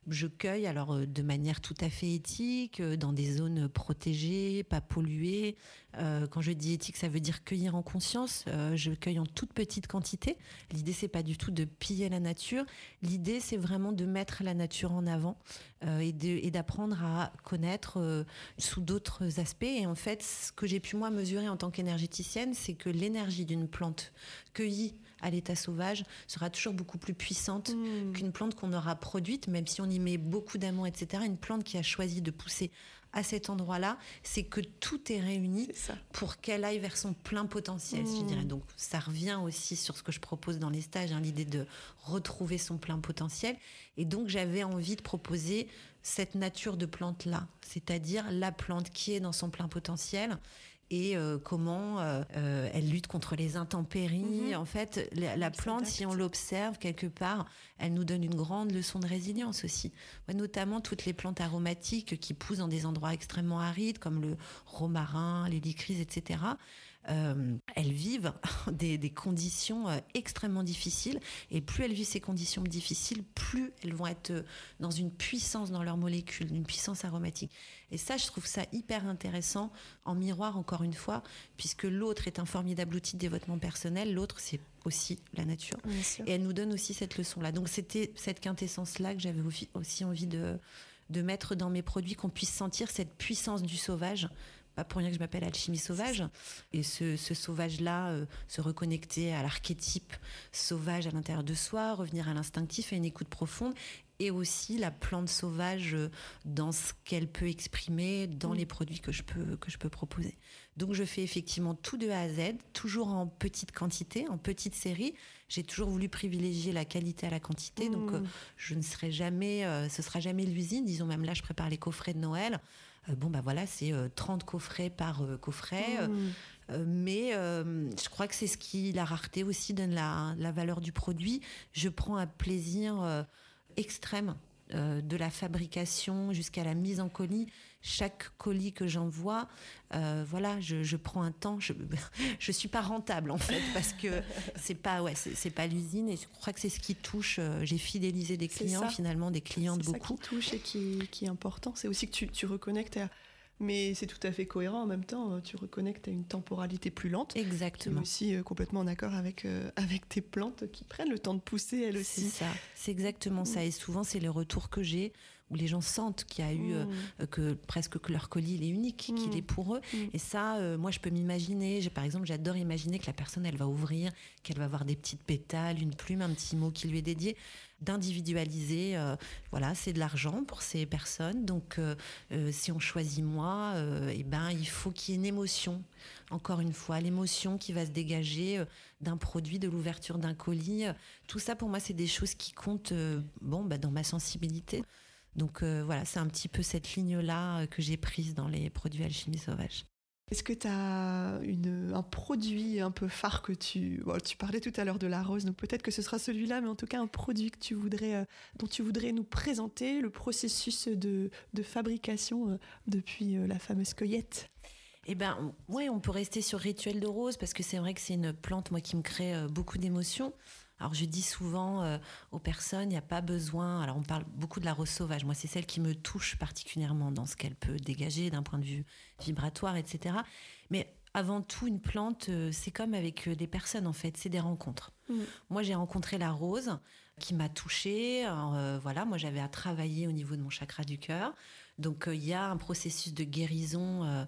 je cueille alors euh, de manière tout à fait éthique, euh, dans des zones protégées, pas polluées. Euh, quand je dis éthique, ça veut dire cueillir en conscience. je cueille en toute petite quantité. L'idée c'est pas du tout de piller la nature. L'idée c'est vraiment de mettre la nature en avant et d'apprendre à connaître sous d'autres aspects. Et en fait, ce que j'ai pu moi mesurer en tant qu'énergéticienne, c'est que l'énergie d'une plante cueillie à l'état sauvage sera toujours beaucoup plus puissante hmm. qu'une plante qu'on aura produite, même si on y met beaucoup d'amour, etc. Une plante qui a choisi de pousser à cet endroit-là, c'est que tout est réuni pour qu'elle aille vers son plein potentiel, je hmm. dirais. Donc ça revient aussi sur ce que je propose dans les stages, hein, l'idée de retrouver son plein potentiel. Et donc j'avais envie de proposer cette nature de plante-là, c'est-à-dire la plante qui est dans son plein potentiel et euh, comment euh, euh, elle lutte contre les intempéries. Mhm. En fait, la, plante, si on l'observe quelque part, elle nous donne une grande leçon de résilience aussi. notamment toutes les plantes aromatiques qui poussent dans des endroits extrêmement arides, comme le romarin, les lycrises, etc. Euh, elles vivent des, conditions euh, extrêmement difficiles. Et plus elles vivent ces conditions difficiles, plus elles vont être euh, dans une puissance dans leurs molécules, une puissance aromatique. Et ça, je trouve ça hyper intéressant en miroir, encore une fois, puisque l'autre est un formidable outil de développement personnel, l'autre, c'est aussi la nature. Et elle nous donne aussi cette leçon-là. Donc c'était cette quintessence-là que j'avais aussi envie de, de mettre dans mes produits, qu'on puisse sentir cette puissance du sauvage pas pour rien que je m'appelle Alchimie Sauvage. Et ce, sauvage-là, euh, se reconnecter à l'archétype sauvage à l'intérieur de soi, revenir à l'instinctif, à une écoute profonde, et aussi la plante sauvage euh, dans ce qu'elle peut exprimer dans les produits que je peux que je peux proposer. Donc je fais effectivement tout de A à Z, toujours en petite quantité, en petite série. J'ai toujours voulu privilégier la qualité à la quantité, donc mmh. euh, je ne serai jamais, ce sera jamais l'usine. Disons même là, je prépare les coffrets de Noël. Euh, bon, bah voilà, c'est 30 euh, coffrets par euh, coffret. Mmh. mais je crois que c'est ce qui, la rareté aussi, donne la, la valeur du produit. Je prends un plaisir extrême de la fabrication jusqu'à la mise en colis chaque colis que j'envoie, euh, voilà, je, prends un temps. Je je suis pas rentable en fait parce que c'est pas ouais, c'est pas l'usine et je crois que c'est ce qui touche. Euh, j'ai fidélisé des clients finalement, des clientes beaucoup. Ce qui touche et qui, qui est important, c'est aussi que tu, tu reconnectes à mais c'est tout à fait cohérent en même temps. Tu reconnectes à une temporalité plus lente. Exactement. aussi euh, complètement en accord avec, avec tes plantes qui prennent le temps de pousser elles aussi. C'est ça, c'est exactement ça. Mm. Et souvent, c'est le retour que j'ai. Où les gens sentent qu'il y a eu mmh. que presque que leur colis il est unique, qu'il mmh. est pour eux. Mmh. Et ça, moi, je peux m'imaginer. Par exemple, j'adore imaginer que la personne, elle va ouvrir, qu'elle va avoir des petites pétales, une plume, un petit mot qui lui est dédié d'individualiser. Euh, voilà, c'est de l'argent pour ces personnes. Donc, euh, euh, si on choisit moi, eh ben, il faut qu'il y ait une émotion. Encore une fois, l'émotion qui va se dégager d'un produit, de l'ouverture d'un colis. Tout ça, pour moi, c'est des choses qui comptent bon, bah, dans ma sensibilité. Donc voilà, c'est un petit peu cette ligne-là que j'ai prise dans les produits alchimie sauvage. Est-ce que tu as un produit un peu phare que tu... tu parlais tout à l'heure de la rose, donc peut-être que ce sera celui-là, mais en tout cas un produit que tu voudrais, euh, dont tu voudrais nous présenter, le processus de, fabrication euh, depuis euh, la fameuse cueillette? Eh ben, oui, on peut rester sur rituel de rose parce que c'est vrai que c'est une plante moi qui me crée beaucoup d'émotions. Alors je dis souvent euh, aux personnes, il n'y a pas besoin. Alors on parle beaucoup de la rose sauvage. Moi, c'est celle qui me touche particulièrement dans ce qu'elle peut dégager d'un point de vue vibratoire, etc. Mais avant tout, une plante, euh, c'est comme avec euh, des personnes en fait, c'est des rencontres. Mmh. Moi, j'ai rencontré la rose qui m'a touchée. voilà, moi j'avais à travailler au niveau de mon chakra du cœur. Donc il y a un processus de guérison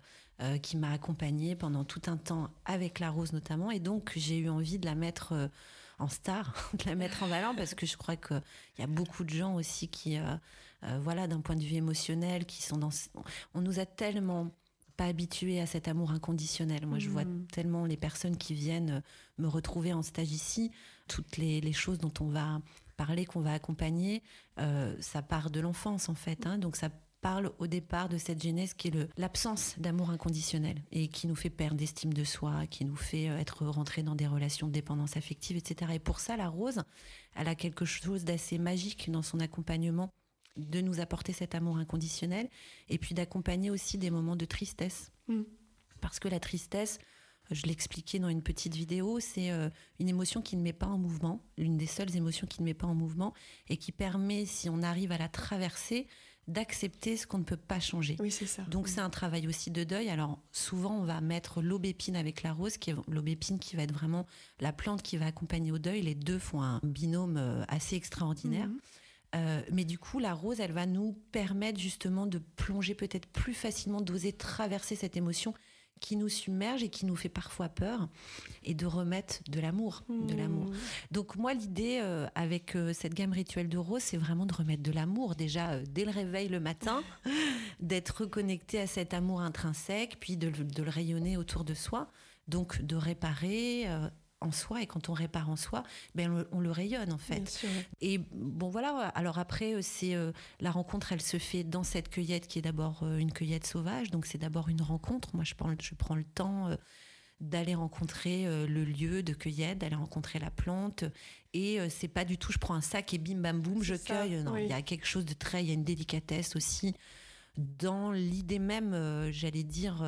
qui m'a accompagnée pendant tout un temps avec la rose notamment. Et donc j'ai eu envie de la mettre en star, de la mettre en valeur, parce que je crois qu'il y a beaucoup de gens aussi qui, euh, euh, voilà, d'un point de vue émotionnel, qui sont dans. On nous a tellement pas habitués à cet amour inconditionnel. Moi, je vois mm. tellement les personnes qui viennent me retrouver en stage ici, toutes les, choses dont on va parler, qu'on va accompagner, euh, ça part de l'enfance en fait. Hein, donc ça parle au départ de cette genèse qui est l'absence d'amour inconditionnel et qui nous fait perdre d'estime de soi, qui nous fait euh, être rentré dans des relations de dépendance affective, etc. Et pour ça, la rose, elle a quelque chose d'assez magique dans son accompagnement de nous apporter cet amour inconditionnel et puis d'accompagner aussi des moments de tristesse. Mm. Parce que la tristesse, je l'expliquais dans une petite vidéo, c'est euh, une émotion qui ne met pas en mouvement, l'une des seules émotions qui ne met pas en mouvement et qui permet, si on arrive à la traverser, d'accepter ce qu'on ne peut pas changer. Oui, c'est ça. Donc c'est un travail aussi de deuil. Alors souvent on va mettre l'aubépine avec la rose, qui est l'aubépine qui va être vraiment la plante qui va accompagner au deuil. Les deux font un binôme euh, assez extraordinaire. Mhm. Euh, mais du coup, la rose, elle va nous permettre justement de plonger peut-être plus facilement, d'oser traverser cette émotion qui nous submerge et qui nous fait parfois peur et de remettre de l'amour, de mmh. l'amour. Donc moi l'idée euh, avec euh, cette gamme rituelle de rose, c'est vraiment de remettre de l'amour déjà euh, dès le réveil le matin, d'être reconnecté à cet amour intrinsèque, puis de, de, le rayonner autour de soi, donc de réparer en soi et quand on répare en soi, ben on, le rayonne en fait. Et bon voilà. Alors après, euh, c'est euh, la rencontre, elle se fait dans cette cueillette qui est d'abord euh, une cueillette sauvage. Donc c'est d'abord une rencontre. Moi, je prends, je prends le temps. d'aller rencontrer le lieu de cueillette, d'aller rencontrer la plante. Et c'est pas du tout, je prends un sac et bim bam boum, je cueille. Non, il y a quelque chose de très, il y a une délicatesse aussi dans l'idée même, j'allais dire,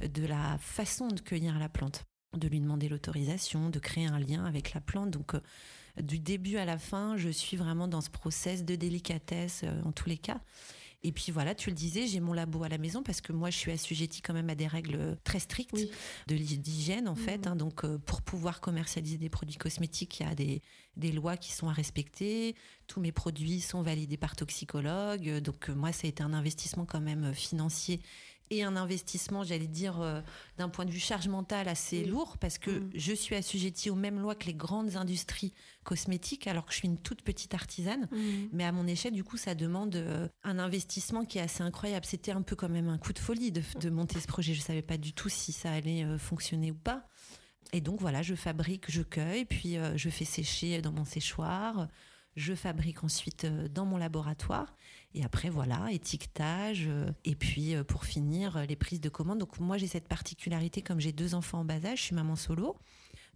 de la façon de cueillir la plante de lui demander l'autorisation, de créer un lien avec la plante. Donc, euh, du début à la fin, je suis vraiment dans ce process de délicatesse euh, en tous les cas. Et puis voilà, tu le disais, j'ai mon labo à la maison parce que moi, je suis assujettie quand même à des règles très strictes de d'hygiène en fait. Mmh. Hein. donc, euh, pour pouvoir commercialiser des produits cosmétiques, il y a des, des, lois qui sont à respecter. Tous mes produits sont validés par toxicologue. Donc, moi, ça a été un investissement quand même financier et un investissement, j'allais dire, euh, d'un point de vue charge mentale assez lourd, parce que mm. je suis assujettie aux mêmes lois que les grandes industries cosmétiques, alors que je suis une toute petite artisane. Mm. Mais à mon échelle, du coup, ça demande euh, un investissement qui est assez incroyable. C'était un peu quand même un coup de folie de, monter ce projet. Je ne savais pas du tout si ça allait euh, fonctionner ou pas. Et donc voilà, je fabrique, je cueille, puis je fais sécher dans mon séchoir. Je fabrique ensuite dans mon laboratoire. Et après, voilà, étiquetage. Euh, et puis, euh, pour finir, euh, les prises de commande. Donc, moi, j'ai cette particularité, comme j'ai deux enfants en bas âge, je suis maman solo.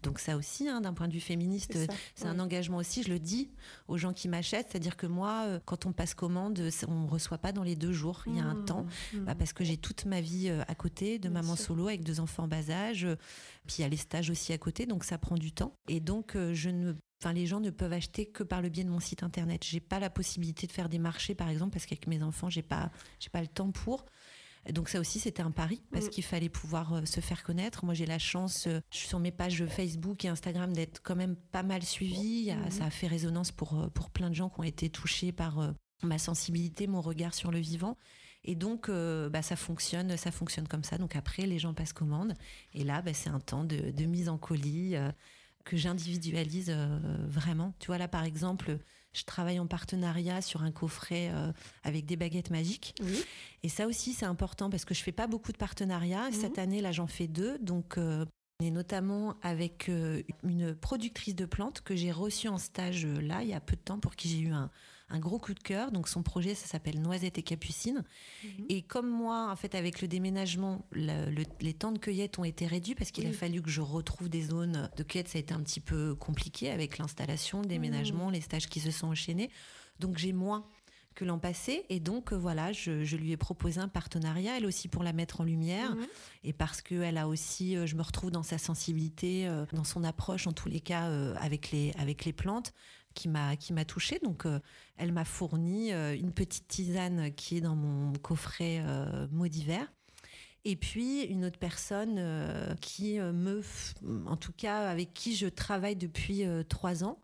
Donc ça aussi, hein, d'un point de vue féministe, c'est un engagement aussi. Je le dis aux gens qui m'achètent, c'est-à-dire que moi, quand on passe commande, on reçoit pas dans les deux jours. Il y a un mmh. temps, mmh. Bah, parce que j'ai toute ma vie à côté de maman solo avec deux enfants en bas âge. Puis il y a les stages aussi à côté, donc ça prend du temps. Et donc je ne Enfin, les gens ne peuvent acheter que par le biais de mon site internet. J'ai pas la possibilité de faire des marchés, par exemple, parce qu'avec mes enfants, j'ai pas, j'ai pas le temps pour. Donc ça aussi, c'était un pari parce mm. qu'il fallait pouvoir euh, se faire connaître. Moi, j'ai la chance, euh, je suis sur mes pages Facebook et Instagram d'être quand même pas mal suivie. Mm. Ça a fait résonance pour, euh, pour plein de gens qui ont été touchés par ma sensibilité, mon regard sur le vivant. Et donc, euh, bah, ça fonctionne, ça fonctionne comme ça. Donc après, les gens passent commande. Et là, bah, c'est un temps de, mise en colis euh, que j'individualise euh, vraiment. Tu vois, là, par exemple, je travaille en partenariat sur un coffret avec des baguettes magiques. Et ça aussi, c'est important parce que je fais pas beaucoup de partenariats. Mhm. Cette année, là, j'en fais deux. Donc, et notamment avec une productrice de plantes que j'ai reçue en stage là, il y a peu de temps, pour qui j'ai eu un, un gros coup de cœur. Donc son projet, ça s'appelle Noisette et Capucine. Mhm. Et comme moi, en fait, avec le déménagement, les temps de cueillette ont été réduits parce qu'il a fallu que je retrouve des zones de cueillette. Ça a été un petit peu compliqué avec l'installation, le déménagement, mhm. les stages qui se sont enchaînés. Donc j'ai moins que l'an passé. Et donc, euh, voilà, je, lui ai proposé un partenariat, elle aussi pour la mettre en lumière. Mhm. Et parce qu'elle a aussi, euh, je me retrouve dans sa sensibilité, euh, dans son approche, en tous les cas, avec, les, avec les plantes qui m'a qui m'a touchée. Donc, euh, elle m'a fourni euh, une petite tisane qui est dans mon coffret euh, maudit vert. Et puis une autre personne qui me, en tout cas avec qui je travaille depuis trois ans,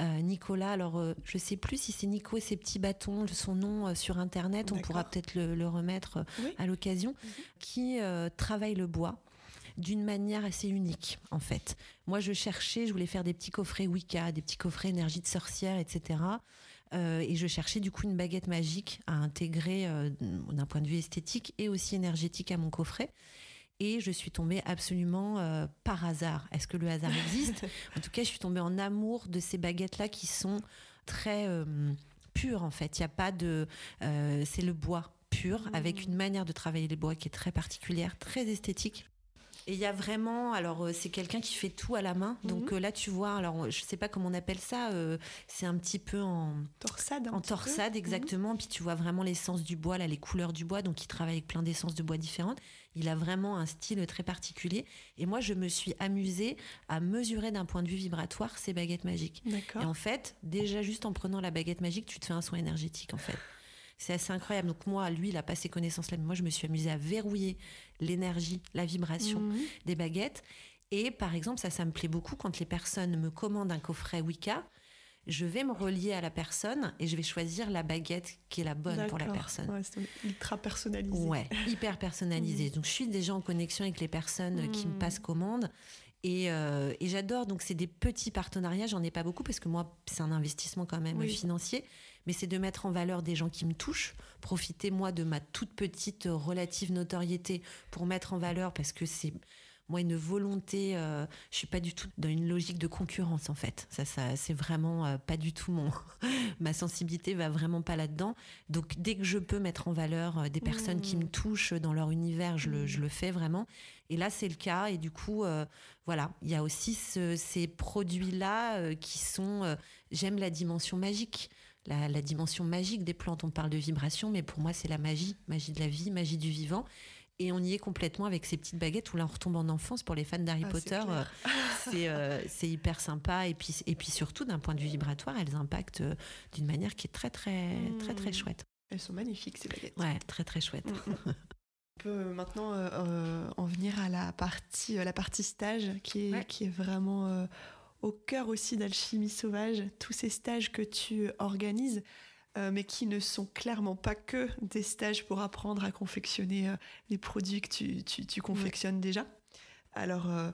Nicolas. Alors je sais plus si c'est Nico et ses petits bâtons, son nom sur internet. On pourra peut-être le, remettre à l'occasion. Mhm. Qui travaille le bois d'une manière assez unique, en fait. Moi, je cherchais, je voulais faire des petits coffrets Wicca, des petits coffrets énergie de sorcière, etc. Euh, et je cherchais du coup une baguette magique à intégrer euh, d'un point de vue esthétique et aussi énergétique à mon coffret. Et je suis tombée absolument euh, par hasard. Est-ce que le hasard existe? En tout cas, je suis tombée en amour de ces baguettes-là qui sont très pures en fait. Il n'y a pas de, c'est le bois pur avec mmh. une manière de travailler les bois qui est très particulière, très esthétique. Et il y a vraiment, alors euh, c'est quelqu'un qui fait tout à la main. Donc mhm. euh, là, tu vois, alors je sais pas comment on appelle ça, euh, c'est un petit peu en torsade. En torsade, mhm. exactement. Puis tu vois vraiment l'essence du bois, là, les couleurs du bois. Donc il travaille avec plein d'essences de bois différentes. Il a vraiment un style très particulier. Et moi, je me suis amusée à mesurer d'un point de vue vibratoire ces baguettes magiques. Et en fait, déjà juste en prenant la baguette magique, tu te fais un soin énergétique, en fait. C'est assez incroyable. Donc moi, lui, il a pas ces connaissances-là, mais moi, je me suis amusée à verrouiller l'énergie, la vibration mhm. des baguettes. Et par exemple, ça, ça me plaît beaucoup quand les personnes me commandent un coffret Wicca. Je vais me relier à la personne et je vais choisir la baguette qui est la bonne pour la personne. Ouais, c'est ultra personnalisé. Ouais, hyper personnalisé. Mhm. Donc je suis déjà en connexion avec les personnes qui me mhm. passent commande. Et, euh, et j'adore, donc c'est des petits partenariats, j'en ai pas beaucoup parce que moi, c'est un investissement quand même financier mais c'est de mettre en valeur des gens qui me touchent, profiter moi de ma toute petite relative notoriété pour mettre en valeur parce que c'est moi une volonté euh, je suis pas du tout dans une logique de concurrence en fait. Ça ça c'est vraiment euh, pas du tout mon ma sensibilité va vraiment pas là-dedans. Donc dès que je peux mettre en valeur euh, des personnes qui me mmh. touchent dans leur univers je le, je le fais vraiment. Et là c'est le cas. Et du coup voilà. Il y a aussi ces produits là qui sont j'aime la dimension magique la, dimension magique des plantes. On parle de vibration, mais pour moi, c'est la magie, magie de la vie, magie du vivant. Et on y est complètement avec ces petites baguettes où là on retombe en enfance pour les fans d'Harry ah, Potter. Euh, euh, c'est hyper sympa et puis et puis surtout d'un point de vue vibratoire, elles impactent euh, d'une manière qui est très très très très, hmm. chouette. Elles sont magnifiques ces baguettes. Ouais, très très chouette. Hmm, hmm. On peut maintenant en venir à la partie la partie stage qui est qui est vraiment au cœur aussi d'Alchimie Sauvage, tous ces stages que tu organises, euh, mais qui ne sont clairement pas que des stages pour apprendre à confectionner euh, les produits que tu, confectionnes déjà. Alors, euh,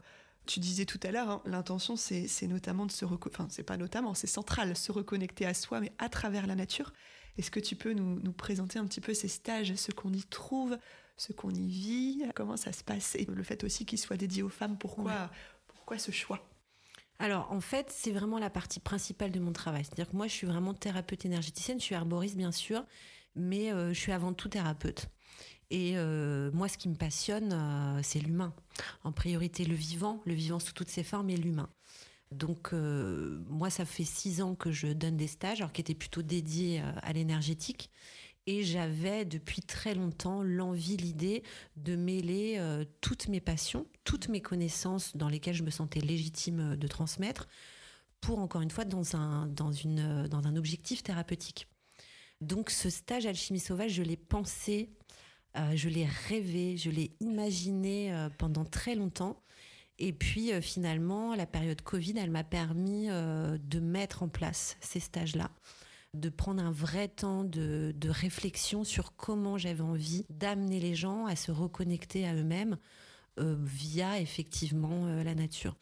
tu disais tout à l'heure, hein, l'intention, c'est notamment de se enfin, c'est pas notamment, c'est central, se reconnecter à soi, mais à travers la nature. Est-ce que tu peux nous, présenter un petit peu ces stages, ce qu'on y trouve, ce qu'on y vit, comment ça se passe, et le fait aussi qu'ils soient dédiés aux femmes, pourquoi, pourquoi ce choix? Alors, en fait, c'est vraiment la partie principale de mon travail. C'est-à-dire que moi, je suis vraiment thérapeute énergéticienne, je suis arboriste, bien sûr, mais euh, je suis avant tout thérapeute. Et euh, moi, ce qui me passionne, euh, c'est l'humain. En priorité, le vivant, le vivant sous toutes ses formes et l'humain. Donc, moi, ça fait six ans que je donne des stages, alors qui étaient plutôt dédiés à l'énergétique. Et j'avais depuis très longtemps l'envie, l'idée de mêler euh, toutes mes passions, toutes mes connaissances dans lesquelles je me sentais légitime euh, de transmettre, pour encore une fois dans un, dans une, euh, dans un objectif thérapeutique. Donc ce stage alchimie sauvage, je l'ai pensé, je l'ai rêvé, je l'ai imaginé pendant très longtemps. Et puis finalement, la période Covid, elle m'a permis de mettre en place ces stages-là. De prendre un vrai temps de, réflexion sur comment j'avais envie d'amener les gens à se reconnecter à eux-mêmes euh, via effectivement euh, la nature.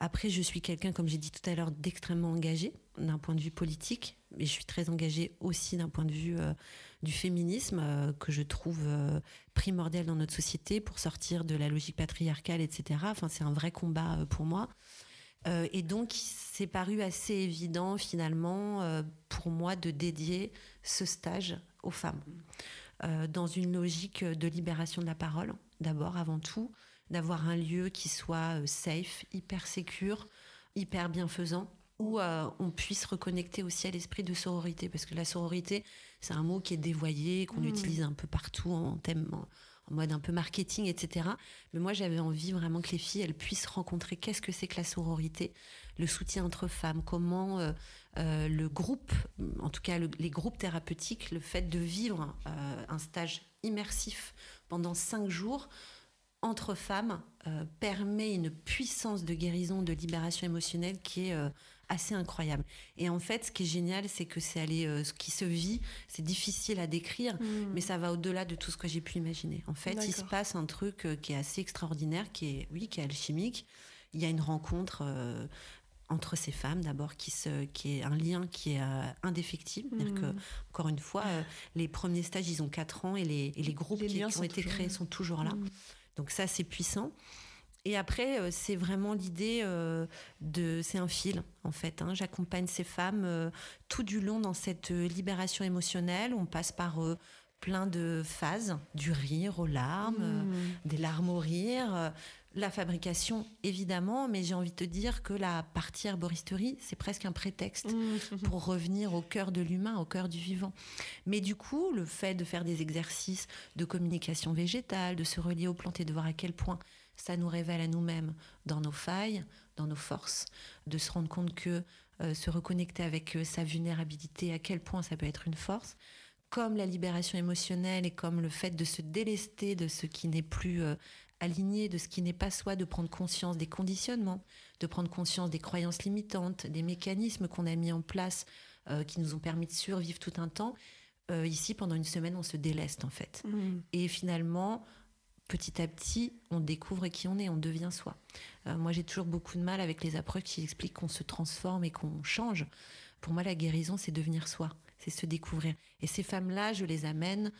Après, je suis quelqu'un, comme j'ai dit tout à l'heure, d'extrêmement engagé d'un point de vue politique, mais je suis très engagée aussi d'un point de vue euh, du féminisme que je trouve primordial dans notre société pour sortir de la logique patriarcale, etc. Enfin, c'est un vrai combat pour moi. Euh, et donc, c'est paru assez évident finalement euh, pour moi de dédier ce stage aux femmes, euh, dans une logique de libération de la parole, d'abord, avant tout, d'avoir un lieu qui soit safe, hyper sécure, hyper bienfaisant, où on puisse reconnecter aussi à l'esprit de sororité, parce que la sororité, c'est un mot qui est dévoyé, qu'on mmh. utilise un peu partout en thème mode un peu marketing, etc. Mais moi, j'avais envie vraiment que les filles, elles puissent rencontrer qu'est-ce que c'est que la sororité, le soutien entre femmes, comment euh, euh, le groupe, en tout cas les groupes thérapeutiques, le fait de vivre euh, un stage immersif pendant cinq jours entre femmes permet une puissance de guérison, de libération émotionnelle qui est assez incroyable. Et en fait, ce qui est génial, c'est que c'est aller, euh, ce qui se vit, c'est difficile à décrire, hmm. mais ça va au-delà de tout ce que j'ai pu imaginer. En fait, il se passe un truc euh, qui est assez extraordinaire, qui est, oui, qui est alchimique. Il y a une rencontre euh, entre ces femmes d'abord qui se qui est un lien qui est indéfectible dire que encore une fois les premiers stages ils ont 4 ans et les, et les groupes qui, ont été créés sont toujours là hmm. donc ça c'est puissant et après, euh, c'est vraiment l'idée euh, de. C'est un fil, en fait. Hein. J'accompagne ces femmes euh, tout du long dans cette libération émotionnelle. On passe par plein de phases, du rire aux larmes, mmh. des larmes au rire, la fabrication évidemment, mais j'ai envie de te dire que la partie herboristerie, c'est presque un prétexte mmh. pour revenir au cœur de l'humain, au cœur du vivant. Mais du coup, le fait de faire des exercices de communication végétale, de se relier aux plantes et de voir à quel point ça nous révèle à nous-mêmes dans nos failles, dans nos forces, de se rendre compte que euh, se reconnecter avec euh, sa vulnérabilité, à quel point ça peut être une force, comme la libération émotionnelle et comme le fait de se délester de ce qui n'est plus euh, aligné, de ce qui n'est pas soi, de prendre conscience des conditionnements, de prendre conscience des croyances limitantes, des mécanismes qu'on a mis en place qui nous ont permis de survivre tout un temps. ici, pendant une semaine, on se déleste en fait. Mmh. Et finalement, petit à petit, on découvre qui on est, on devient soi. Euh, moi, j'ai toujours beaucoup de mal avec les approches qui expliquent qu'on se transforme et qu'on change. Pour moi, la guérison, c'est devenir soi, c'est se découvrir. Et ces femmes-là, je les amène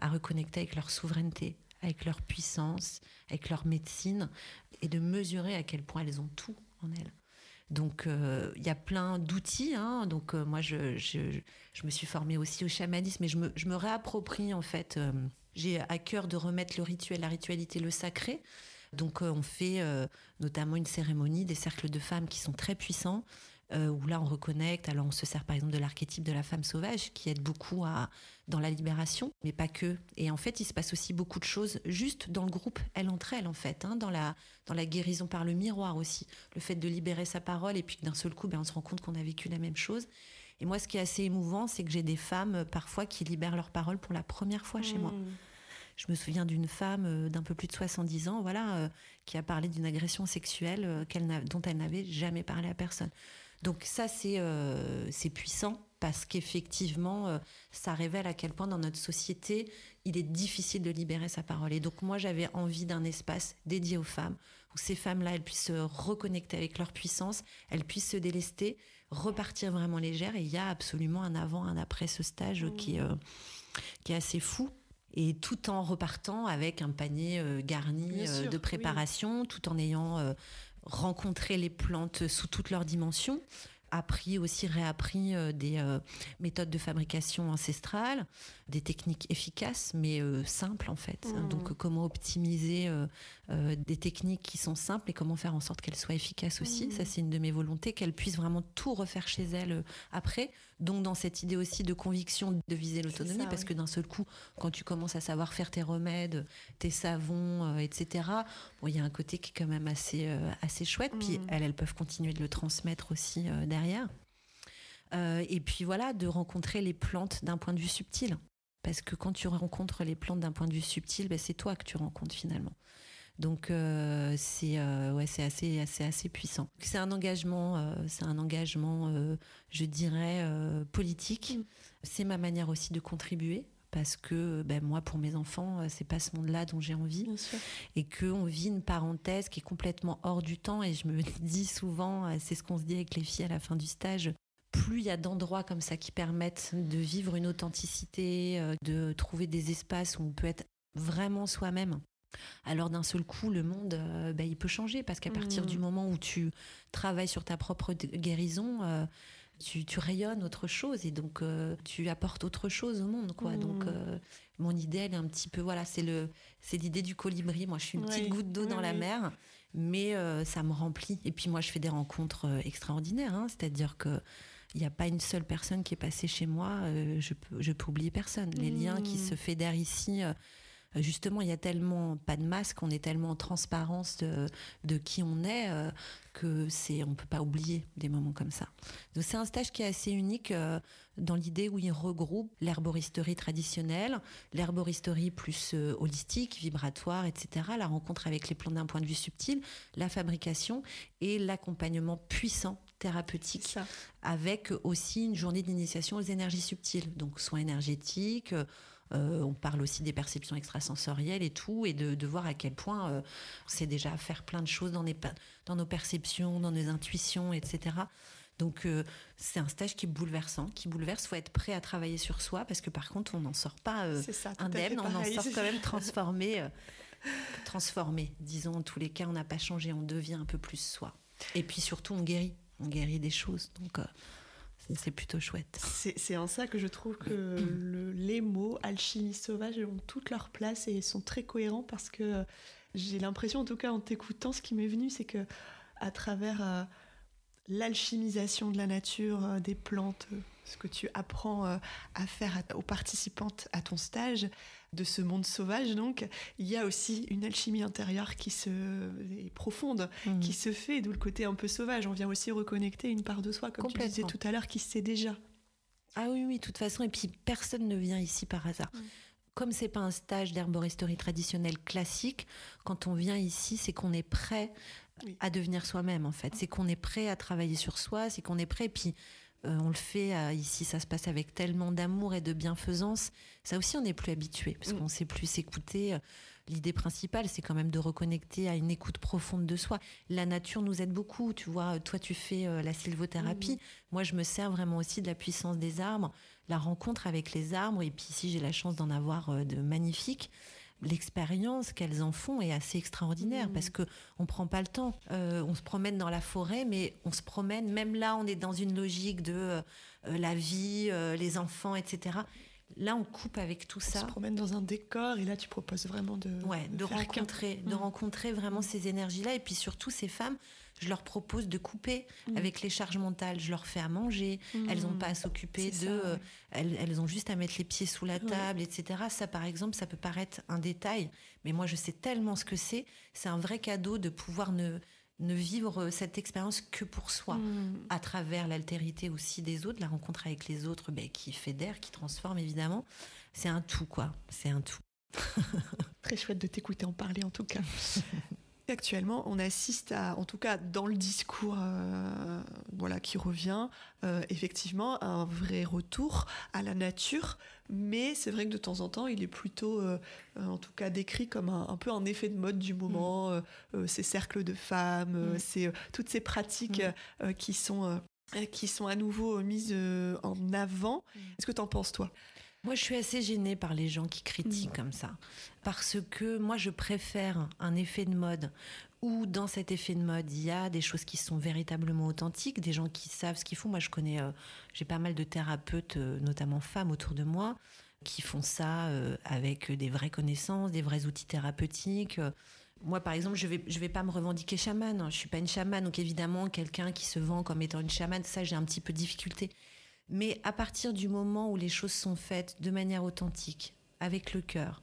à reconnecter avec leur souveraineté, avec leur puissance, avec leur médecine, et de mesurer à quel point elles ont tout en elles. Donc, euh, il y a plein d'outils. Hein. Donc, euh, moi, je, me suis formée aussi au chamanisme, et je me, je me réapproprie, en fait, j'ai à cœur de remettre le rituel, la ritualité, le sacré. Donc euh, on fait euh, notamment une cérémonie des cercles de femmes qui sont très puissants, euh, où là on reconnecte. Alors on se sert par exemple de l'archétype de la femme sauvage qui aide beaucoup dans la libération, mais pas que. Et en fait il se passe aussi beaucoup de choses juste dans le groupe, elle entre elles en fait, hein, dans, la, dans la guérison par le miroir aussi. Le fait de libérer sa parole et puis d'un seul coup ben, on se rend compte qu'on a vécu la même chose. Et moi, ce qui est assez émouvant, c'est que j'ai des femmes parfois qui libèrent leur parole pour la première fois chez moi. Je me souviens d'une femme euh, d'un peu plus de 70 ans, voilà, euh, qui a parlé d'une agression sexuelle dont elle n'avait jamais parlé à personne. Donc ça, c'est c'est puissant parce qu'effectivement, ça révèle à quel point dans notre société, il est difficile de libérer sa parole. Et donc moi, j'avais envie d'un espace dédié aux femmes, où ces femmes-là, elles puissent se reconnecter avec leur puissance, elles puissent se délester, repartir vraiment légère. Et il y a absolument un avant, un après ce stage qui, mmh. euh, qui est assez fou. Et tout en repartant avec un panier euh, garni euh, de préparation, tout en ayant rencontré les plantes sous toutes leurs dimensions appris aussi réappris euh, des euh, méthodes de fabrication ancestrales, des techniques efficaces mais euh, simples en fait. Mmh. Donc comment optimiser des techniques qui sont simples et comment faire en sorte qu'elles soient efficaces aussi. Mmh. Ça c'est une de mes volontés, qu'elles puissent vraiment tout refaire chez elles après. Donc dans cette idée aussi de conviction de viser l'autonomie parce que d'un seul coup quand tu commences à savoir faire tes remèdes, tes savons, etc. Bon il y a un côté qui est quand même assez assez chouette. Puis mmh. elles elles peuvent continuer de le transmettre aussi derrière euh, et puis voilà, de rencontrer les plantes d'un point de vue subtil. Parce que quand tu rencontres les plantes d'un point de vue subtil, ben, c'est toi que tu rencontres finalement. Donc euh, c'est euh, ouais, c'est assez, assez, assez puissant. C'est un engagement, euh, c'est un engagement, je dirais, politique. Mm. C'est ma manière aussi de contribuer parce que ben, moi, pour mes enfants, c'est pas ce monde-là dont j'ai envie. Et qu'on vit une parenthèse qui est complètement hors du temps. Et je me dis souvent, c'est ce qu'on se dit avec les filles à la fin du stage, plus il y a d'endroits comme ça qui permettent de vivre une authenticité, de trouver des espaces où on peut être vraiment soi-même, alors d'un seul coup, le monde, euh, bah, il peut changer parce qu'à partir du mmh. moment où tu travailles sur ta propre guérison, euh, tu, rayonnes autre chose et donc euh, tu apportes autre chose au monde, quoi. Donc mmh. mon idée, elle est un petit peu, voilà, c'est le, c'est l'idée du colibri. Moi, je suis une petite goutte d'eau dans la mer, mais ça me remplit. Et puis moi, je fais des rencontres extraordinaires, hein. c'est-à-dire que il n'y a pas une seule personne qui est passée chez moi, je peux, je peux oublier personne. Les liens qui mmh. se fédèrent ici justement, il y a tellement pas de masque, on est tellement en transparence de, qui on est euh, que c'est, on peut pas oublier des moments comme ça. Donc c'est un stage qui est assez unique euh, dans l'idée où il regroupe l'herboristerie traditionnelle, l'herboristerie plus euh, holistique, vibratoire, etc. La rencontre avec les plantes d'un point de vue subtil, la fabrication et l'accompagnement puissant thérapeutique avec aussi une journée d'initiation aux énergies subtiles, donc soins énergétiques, euh, on parle aussi des perceptions extrasensorielles et tout, et de, voir à quel point euh, on sait déjà faire plein de choses dans, dans nos perceptions, dans nos intuitions, etc. Donc euh, c'est un stage qui est bouleversant, qui bouleverse. Il faut être prêt à travailler sur soi parce que par contre on n'en sort pas indemne, on en sort quand même transformé, transformé. Disons en tous les cas, on n'a pas changé, on devient un peu plus soi. Et puis surtout on guérit, on guérit des choses. Donc c'est plutôt chouette. C'est en ça que je trouve que les mots alchimie sauvage ont toute leur place et sont très cohérents parce que j'ai l'impression, en tout cas en t'écoutant, ce qui m'est venu, c'est que à travers euh, l'alchimisation de la nature, euh, des plantes, euh, ce que tu apprends à faire aux participantes à ton stage, de ce monde sauvage, donc, il y a aussi une alchimie intérieure qui se est profonde, mmh. qui se fait, d'où le côté un peu sauvage. On vient aussi reconnecter une part de soi, comme tu disais tout à l'heure, qui se sait déjà. Ah oui, oui, de toute façon. Et puis, personne ne vient ici par hasard. Mmh. Comme c'est pas un stage d'herboristerie traditionnelle classique, quand on vient ici, c'est qu'on est prêt à devenir soi-même, en fait. C'est qu'on est prêt à travailler sur soi, c'est qu'on est prêt. Puis, euh, on le fait euh, ici, ça se passe avec tellement d'amour et de bienfaisance. Ça aussi, on n'est plus habitué parce mm. qu'on sait plus s'écouter. L'idée principale, c'est quand même de reconnecter à une écoute profonde de soi. La nature nous aide beaucoup. Tu vois, toi, tu fais euh, la sylvothérapie. Mm. Moi, je me sers vraiment aussi de la puissance des arbres, la rencontre avec les arbres. Et puis ici, j'ai la chance d'en avoir de magnifiques l'expérience qu'elles en font est assez extraordinaire mmh. parce que on prend pas le temps. Euh, on se promène dans la forêt, mais on se promène. Même là, on est dans une logique de euh, la vie, euh, les enfants, etc. Là, on coupe avec tout ça. On se promène dans un décor et là, tu proposes vraiment de, ouais, de, rencontrer, de mmh. rencontrer vraiment ces énergies-là et puis surtout ces femmes je leur propose de couper mm. avec les charges mentales. Je leur fais à manger. Elles n'ont mm. pas à s'occuper de. Euh, elles, ont juste à mettre les pieds sous la table, etc. Ça, par exemple, ça peut paraître un détail, mais moi, je sais tellement ce que c'est. C'est un vrai cadeau de pouvoir ne ne vivre cette expérience que pour soi, mm. à travers l'altérité aussi des autres, la rencontre avec les autres, ben, qui fédère, qui transforme évidemment. C'est un tout, quoi. C'est un tout. Très chouette de t'écouter en parler, en tout cas. Actuellement, on assiste à, en tout cas dans le discours euh, voilà, qui revient, euh, effectivement, à un vrai retour à la nature, mais c'est vrai que de temps en temps, il est plutôt, euh, en tout cas, décrit comme un, peu un effet de mode du moment, mm. ces cercles de femmes, mm. c'est toutes ces pratiques mm. qui, sont, qui sont à nouveau mises en avant. Est-ce que tu en penses, toi? Moi, je suis assez gênée par les gens qui critiquent comme ça. Parce que moi, je préfère un effet de mode où, dans cet effet de mode, il y a des choses qui sont véritablement authentiques, des gens qui savent ce qu'ils font. Moi, je connais, euh, j'ai pas mal de thérapeutes, euh, notamment femmes autour de moi, qui font ça euh, avec des vraies connaissances, des vrais outils thérapeutiques. Moi, par exemple, je vais, je vais pas me revendiquer chamane. Je suis pas une chamane, donc évidemment, quelqu'un qui se vend comme étant une chamane, ça, j'ai un petit peu de difficulté. Mais à partir du moment où les choses sont faites de manière authentique, avec le cœur,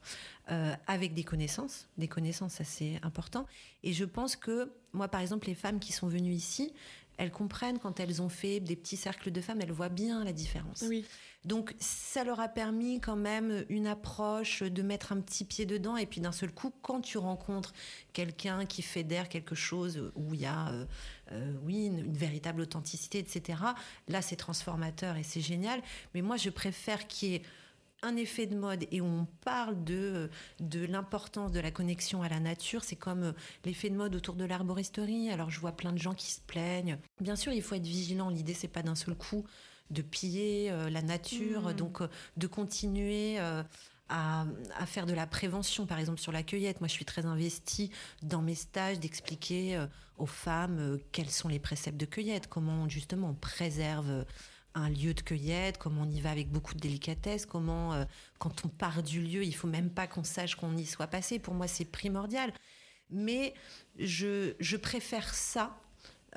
euh, avec des connaissances, des connaissances assez important. Et je pense que moi, par exemple, les femmes qui sont venues ici, elles comprennent quand elles ont fait des petits cercles de femmes, elles voient bien la différence. Oui. Donc ça leur a permis quand même une approche de mettre un petit pied dedans et puis d'un seul coup, quand tu rencontres quelqu'un qui fédère quelque chose où il y a, euh, euh, oui, une, une, véritable authenticité, etc. Là, c'est transformateur et c'est génial. Mais moi, je préfère qu'il y ait un effet de mode et où on parle de, de l'importance de la connexion à la nature. C'est comme euh, l'effet de mode autour de l'arboristerie. Alors je vois plein de gens qui se plaignent. Bien sûr, il faut être vigilant. L'idée, c'est pas d'un seul coup de piller euh, la nature, mmh. donc euh, de continuer. À, faire de la prévention, par exemple sur la cueillette. Moi, je suis très investie dans mes stages d'expliquer aux femmes quels sont les préceptes de cueillette, comment justement on préserve un lieu de cueillette, comment on y va avec beaucoup de délicatesse, comment euh, quand on part du lieu, il faut même pas qu'on sache qu'on y soit passé. Pour moi, c'est primordial. Mais je préfère ça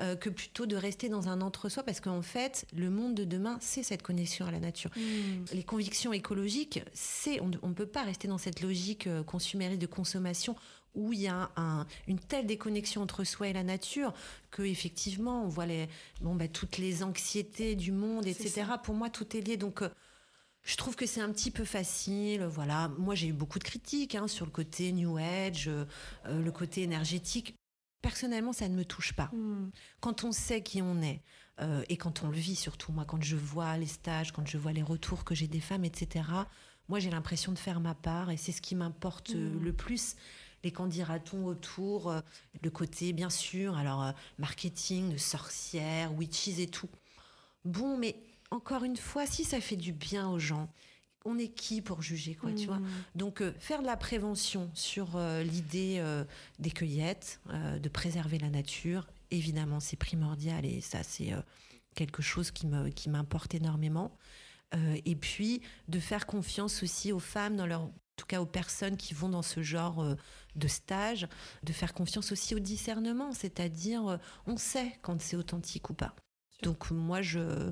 euh, que plutôt de rester dans un entre-soi parce qu'en fait, le monde de demain, c'est cette connexion à la nature. Mmh. Les convictions écologiques, c'est on ne peut pas rester dans cette logique euh, consumériste de consommation où il y a un, une telle déconnexion entre soi et la nature que effectivement on voit les bon bah, toutes les anxiétés du monde etc pour moi tout est lié. Donc euh, je trouve que c'est un petit peu facile voilà. Moi j'ai eu beaucoup de critiques hein, sur le côté new age euh, le côté énergétique personnellement ça ne me touche pas mm. quand on sait qui on est euh, et quand on le vit surtout moi quand je vois les stages quand je vois les retours que j'ai des femmes etc moi j'ai l'impression de faire ma part et c'est ce qui m'importe mm. le plus les qu'en dira-t-on autour, euh, le côté bien sûr, alors euh, marketing, sorcières, witches et tout. Bon, mais encore une fois, si ça fait du bien aux gens, on est qui pour juger quoi, tu vois mmh. Donc euh, faire de la prévention sur l'idée des cueillettes, de préserver la nature, évidemment c'est primordial et ça c'est quelque chose qui me qui m'importe énormément. et puis de faire confiance aussi aux femmes dans leur en tout cas aux personnes qui vont dans ce genre euh, de stage, de faire confiance aussi au discernement, c'est-à-dire euh, on sait quand c'est authentique ou pas. Donc moi je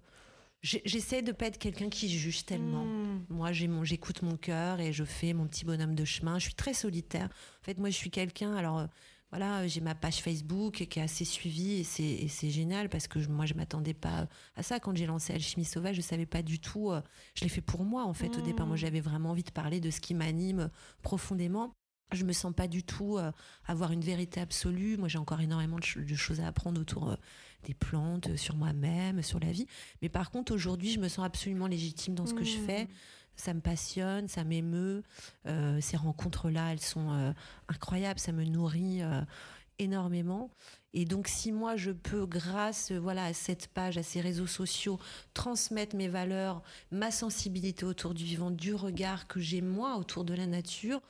j'essaie de pas être quelqu'un qui juge tellement. Hmm. Moi j'ai mon j'écoute mon cœur et je fais mon petit bonhomme de chemin. Je suis très solitaire. En fait moi je suis quelqu'un alors euh, voilà, j'ai ma page Facebook qui est assez suivie et c'est génial parce que je, moi je m'attendais pas à ça quand j'ai lancé Alchimie sauvage, je savais pas du tout. Euh, je l'ai fait pour moi en fait au départ. Moi mmh. j'avais vraiment envie de parler de ce qui m'anime profondément. Je me sens pas du tout euh, avoir une vérité absolue. Moi j'ai encore énormément de, choses à apprendre autour des plantes, sur moi-même, sur la vie. Mais par contre aujourd'hui je me sens absolument légitime dans ce que je mmh. fais ça me passionne, ça m'émeut. Euh, ces rencontres-là, elles sont euh, incroyables, ça me nourrit euh, énormément. Et donc, si moi je peux, grâce voilà à cette page, à ces réseaux sociaux, transmettre mes valeurs, ma sensibilité autour du vivant, du regard que j'ai moi autour de la nature,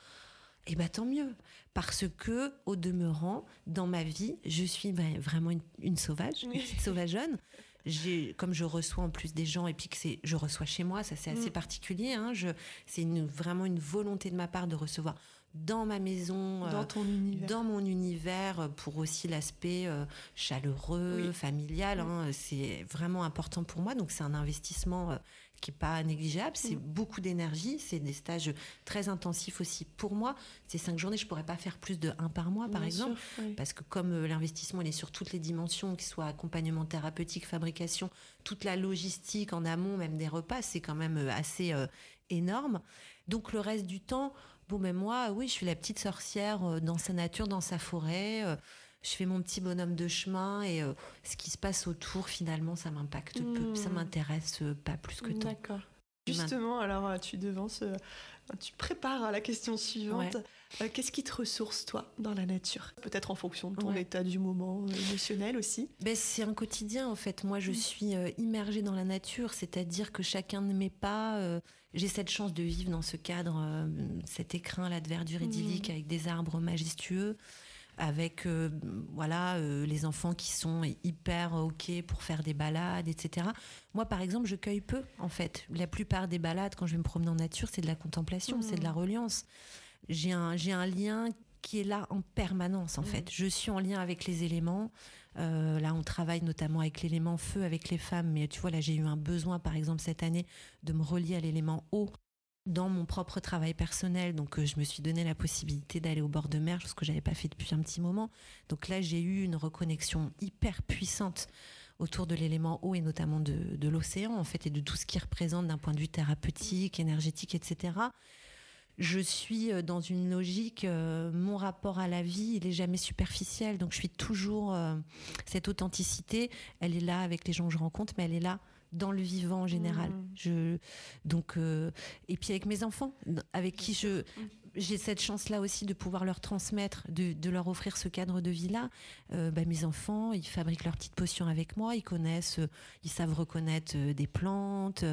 eh ben tant mieux. Parce que, au demeurant, dans ma vie, je suis vraiment une, sauvage, une petite sauvageonne comme je reçois en plus des gens et puis que c'est, je reçois chez moi, ça c'est assez mm. particulier. Hein, je, c'est une, vraiment une volonté de ma part de recevoir dans ma maison, dans, ton univers. dans mon univers, pour aussi l'aspect euh, chaleureux, familial. Hein, c'est vraiment important pour moi. Donc c'est un investissement euh, qui est pas négligeable. C'est mm. beaucoup d'énergie. C'est des stages très intensifs aussi pour moi. Ces cinq journées, je pourrais pas faire plus de un par mois, par exemple, parce que comme euh, l'investissement il est sur toutes les dimensions, qu'il soit accompagnement thérapeutique, fabrication, toute la logistique en amont, même des repas, c'est quand même euh, assez euh, énorme. Donc le reste du temps, bon ben moi, oui, je suis la petite sorcière dans sa nature, dans sa forêt je fais mon petit bonhomme de chemin et euh, ce qui se passe autour, finalement, ça m'impacte peu. Ça hmm. m'intéresse euh, pas plus que tant. D'accord. Justement, alors euh, tu devances, tu prépares la question suivante. Qu'est-ce qui te ressource, toi, dans la nature? Peut-être en fonction de ton état du moment émotionnel aussi ben, C'est un quotidien, en fait. Moi, je hmm. suis immergée dans la nature, c'est-à-dire que chacun de mes pas, j'ai cette chance de vivre dans ce cadre, cet écrin-là de verdure idyllique hmm. avec des arbres majestueux avec euh, voilà euh, les enfants qui sont hyper ok pour faire des balades, etc. Moi, par exemple, je cueille peu en fait. La plupart des balades, quand je vais me promener en nature, c'est de la contemplation, c'est de la mmh. reliance. J'ai un j'ai un lien qui est là en permanence en mmh. fait. Je suis en lien avec les éléments. Euh, là, on travaille notamment avec l'élément feu avec les femmes, mais tu vois, là, j'ai eu un besoin, par exemple, cette année, de me relier à l'élément eau dans mon propre travail personnel, donc euh, je me suis donné la possibilité d'aller au bord de mer, chose que j'avais pas fait depuis un petit moment. Donc là, j'ai eu une reconnexion hyper puissante autour de l'élément eau et notamment de, l'océan en fait et de tout ce qui représente d'un point de vue thérapeutique, énergétique, etc. Je suis euh, dans une logique, euh, mon rapport à la vie, il est jamais superficiel, donc je suis toujours cette authenticité, elle est là avec les gens que je rencontre, mais elle est là dans le vivant en général. Mmh. Je donc et puis avec mes enfants, avec qui je j'ai cette chance-là aussi de pouvoir leur transmettre, de, leur offrir ce cadre de vie-là. Euh, bah, mes enfants, ils fabriquent leurs petites potions avec moi, ils connaissent, euh, ils savent reconnaître euh, des plantes.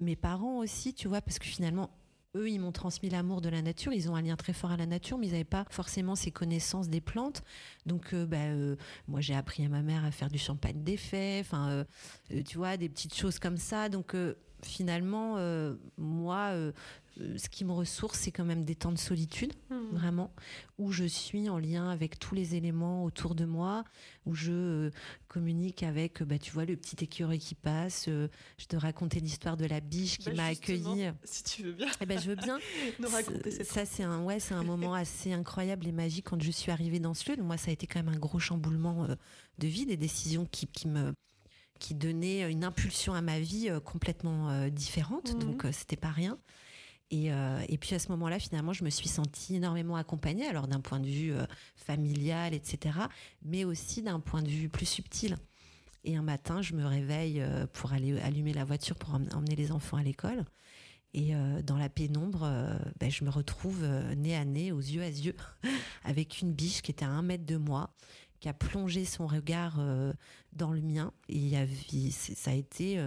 Mes parents aussi, tu vois, parce que finalement, eux, ils m'ont transmis l'amour de la nature. Ils ont un lien très fort à la nature, mais ils n'avaient pas forcément ces connaissances des plantes. Donc, bah, moi, j'ai appris à ma mère à faire du champagne d'effet. Enfin, tu vois, des petites choses comme ça. Donc, finalement, moi, euh, ce qui me ressource, c'est quand même des temps de solitude, hmm. vraiment, où je suis en lien avec tous les éléments autour de moi, où je euh, communique avec, bah, tu vois, le petit écureuil qui passe. Euh, je te racontais l'histoire de la biche qui bah, m'a accueillie. Si tu veux bien. Eh ben, je veux bien. Nous raconter cette Ça, c'est un, ouais, c'est un moment assez incroyable et magique quand je suis arrivée dans ce lieu. Moi, ça a été quand même un gros chamboulement de vie, des décisions qui, qui me qui donnaient une impulsion à ma vie complètement différente. Hmm. Donc, c'était pas rien. Euh, et, puis à ce moment-là, finalement, je me suis sentie énormément accompagnée, alors d'un point de vue euh, familial, etc., mais aussi d'un point de vue plus subtil. Et un matin, je me réveille euh, pour aller allumer la voiture pour emmener les enfants à l'école. Et dans la pénombre, ben, je me retrouve nez à nez, aux yeux à yeux, avec une biche qui était à un mètre de moi, qui a plongé son regard dans le mien. Et ça a été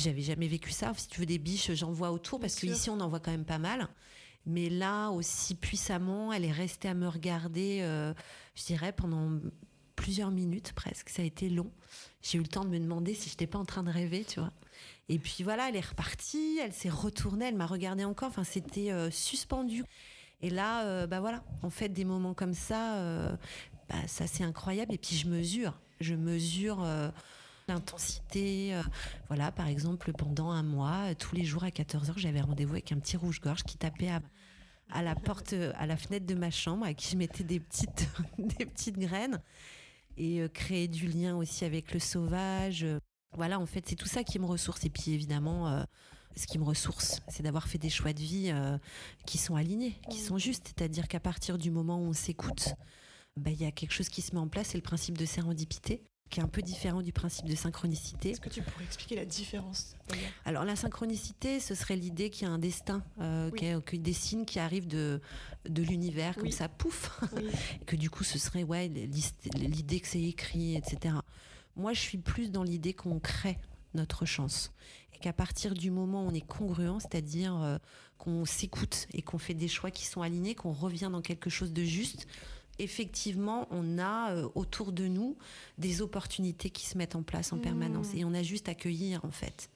j'avais jamais vécu ça. Si tu veux des biches, j'en vois autour parce qu'ici on en voit quand même pas mal. Mais là, aussi puissamment, elle est restée à me regarder, euh, je dirais, pendant plusieurs minutes presque. Ça a été long. J'ai eu le temps de me demander si je n'étais pas en train de rêver, tu vois. Et puis voilà, elle est repartie, elle s'est retournée, elle m'a regardé encore. Enfin, c'était euh, suspendu. Et là, euh, bah voilà, en fait, des moments comme ça, bah, ça c'est incroyable. Et puis je mesure, je mesure l'intensité. Euh, voilà, par exemple, pendant un mois, tous les jours à 14h, j'avais rendez-vous avec un petit rouge-gorge qui tapait à, la porte, à la fenêtre de ma chambre, à qui je mettais des petites, des petites graines et euh, créer du lien aussi avec le sauvage. Voilà, en fait, c'est tout ça qui me ressource. Et puis évidemment, euh, ce qui me ressource, c'est d'avoir fait des choix de vie qui sont alignés, qui sont justes. C'est-à-dire qu'à partir du moment où on s'écoute, bah, il y a quelque chose qui se met en place, c'est le principe de sérendipité qui est un peu différent du principe de synchronicité. Est-ce que tu pourrais expliquer la différence Alors la synchronicité, ce serait l'idée qu'il y a un destin, euh, que des signes qui arrivent de, de l'univers, comme ça, pouf, que du coup ce serait ouais, l'idée que c'est écrit, etc. Moi je suis plus dans l'idée qu'on crée notre chance. Et qu'à partir du moment où on est congruent, c'est-à-dire euh, qu'on s'écoute et qu'on fait des choix qui sont alignés, qu'on revient dans quelque chose de juste, effectivement, on a euh, autour de nous des opportunités qui se mettent en place en permanence. Mmh. Et on a juste à accueillir, en fait.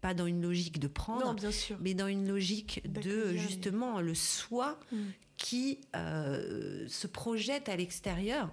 Pas dans une logique de prendre, mais dans une logique de, justement, le soi mmh. qui euh, se projette à l'extérieur.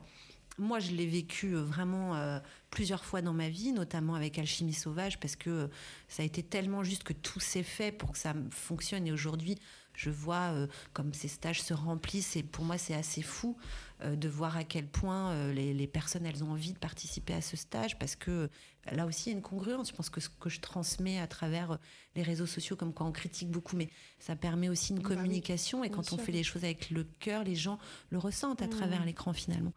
Moi, je l'ai vécu euh, vraiment plusieurs fois dans ma vie, notamment avec Alchimie Sauvage, parce que ça a été tellement juste que tout s'est fait pour que ça fonctionne. Et aujourd'hui, je vois comme ces stages se remplissent et pour moi c'est assez fou de voir à quel point euh, les, personnes elles ont envie de participer à ce stage parce que là aussi il y a une congruence. Je pense que ce que je transmets à travers euh, les réseaux sociaux, comme quand on critique beaucoup, mais ça permet aussi une bah communication et quand on fait les choses avec le cœur, les gens le ressentent à mmh. travers l'écran finalement.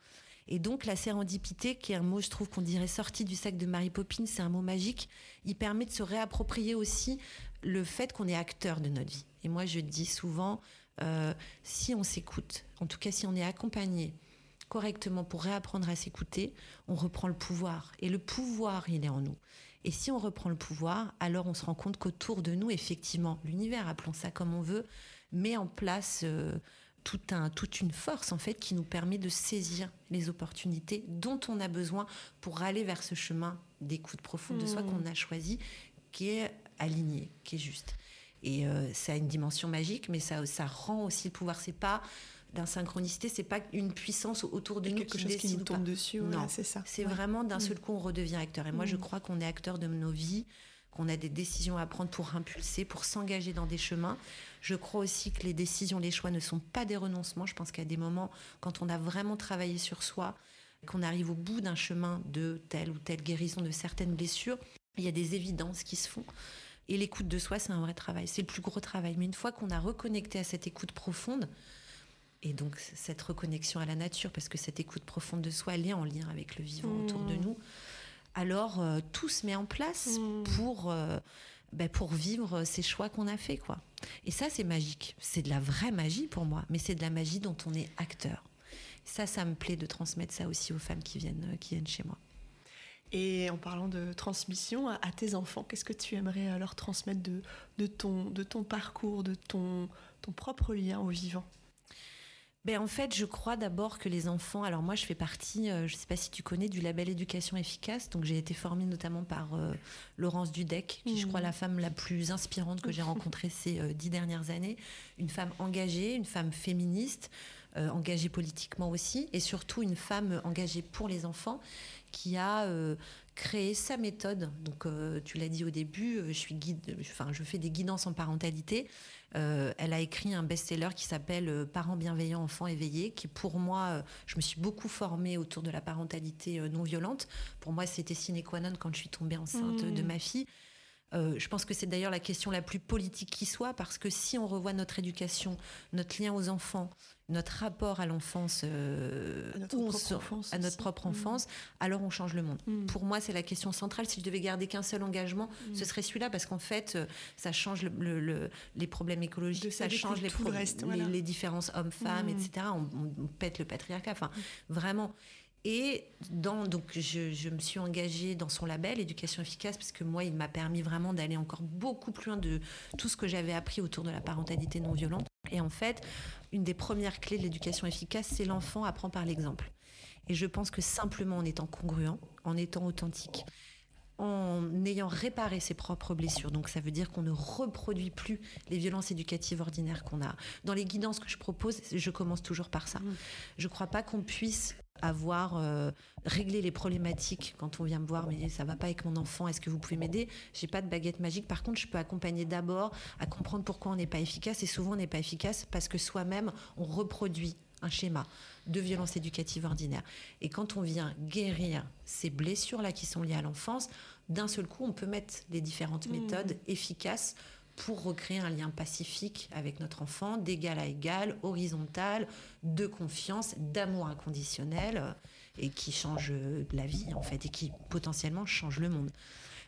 Et donc la sérendipité, qui est un mot, je trouve qu'on dirait sorti du sac de Mary Poppins, c'est un mot magique. Il permet de se réapproprier aussi le fait qu'on est acteur de notre vie. Et moi, je dis souvent, euh, si on s'écoute, en tout cas si on est accompagné correctement pour réapprendre à s'écouter, on reprend le pouvoir. Et le pouvoir, il est en nous. Et si on reprend le pouvoir, alors on se rend compte qu'autour de nous, effectivement, l'univers, appelons ça comme on veut, met en place euh, tout un, toute une force, en fait, qui nous permet de saisir les opportunités dont on a besoin pour aller vers ce chemin d'écoute profonde de soi mmh. qu'on a choisi, qui est aligné, qui est juste. Et euh, ça a une dimension magique, mais ça, ça rend aussi le pouvoir. C'est pas d'insynchronicité, c'est pas une puissance autour de nous quelque chose qui nous tombe dessus. non, c'est ça. C'est vraiment d'un mm. seul coup on redevient acteur. Et moi, je mm. crois qu'on est acteur de nos vies, qu'on a des décisions à prendre pour impulser, pour s'engager dans des chemins. Je crois aussi que les décisions, les choix ne sont pas des renoncements. Je pense qu'à des moments, quand on a vraiment travaillé sur soi, qu'on arrive au bout d'un chemin de telle ou telle guérison de certaines blessures, il y a des évidences qui se font. Et l'écoute de soi, c'est un vrai travail. C'est le plus gros travail. Mais une fois qu'on a reconnecté à cette écoute profonde, et donc cette reconnexion à la nature, parce que cette écoute profonde de soi, elle est en lien avec le vivant autour de mmh. nous, alors euh, tout se met en place mmh. pour, euh, ben, pour vivre ces choix qu'on a fait. quoi. Et ça, c'est magique. C'est de la vraie magie pour moi, mais c'est de la magie dont on est acteur. Ça, ça me plaît de transmettre ça aussi aux femmes qui viennent, qui viennent chez moi. Et en parlant de transmission à, tes enfants, qu'est-ce que tu aimerais euh, leur transmettre de, de, ton, de ton parcours, de ton, ton propre lien au vivant? Ben en fait, je crois d'abord que les enfants. Alors moi, je fais partie, euh, je ne sais pas si tu connais, du label éducation efficace. Donc j'ai été formée notamment par euh, Laurence Dudek, qui je crois mmh. la femme la plus inspirante que j'ai rencontrée ces dix dernières années. Une femme engagée, une femme féministe, engagée politiquement aussi, et surtout une femme engagée pour les enfants qui a euh, créé sa méthode. Donc, euh, tu l'as dit au début, euh, je suis guide, enfin, je fais des guidances en parentalité. elle a écrit un best-seller qui s'appelle Parents bienveillants, enfants éveillés, qui pour moi, je me suis beaucoup formée autour de la parentalité non violente. Pour moi, c'était sine qua non quand je suis tombée enceinte de mmh. ma fille. Euh, je pense que c'est d'ailleurs la question la plus politique qui soit, parce que si on revoit notre éducation, notre lien aux enfants, notre rapport à l'enfance, euh, à notre, propre, enfance à notre propre enfance, alors on change le monde. Mm. Pour moi, c'est la question centrale. Si je devais garder qu'un seul engagement, mm. ce serait celui-là, parce qu'en fait, euh, ça change les problèmes écologiques, ça change les, les, différences hommes-femmes, mm. etc. On, on, pète le patriarcat. Enfin, vraiment. Et dans, donc je, me suis engagée dans son label Éducation efficace parce que moi, il m'a permis vraiment d'aller encore beaucoup plus loin de tout ce que j'avais appris autour de la parentalité non violente. Et en fait, une des premières clés de l'éducation efficace, c'est l'enfant apprend par l'exemple. Et je pense que simplement en étant congruent, en étant authentique, en ayant réparé ses propres blessures. Donc ça veut dire qu'on ne reproduit plus les violences éducatives ordinaires qu'on a. Dans les guidances que je propose, je commence toujours par ça. Mmh. Je ne crois pas qu'on puisse avoir euh, réglé les problématiques quand on vient me voir, mais ça va pas avec mon enfant, est-ce que vous pouvez m'aider? J'ai pas de baguette magique. Par contre, je peux accompagner d'abord à comprendre pourquoi on n'est pas efficace. Et souvent, on n'est pas efficace parce que soi-même, on reproduit un schéma de violence éducative ordinaire. Et quand on vient guérir ces blessures-là qui sont liées à l'enfance, d'un seul coup, on peut mettre les différentes mmh. méthodes efficaces pour recréer un lien pacifique avec notre enfant, d'égal à égal, horizontal, de confiance, d'amour inconditionnel, et qui change la vie en fait, et qui potentiellement change le monde.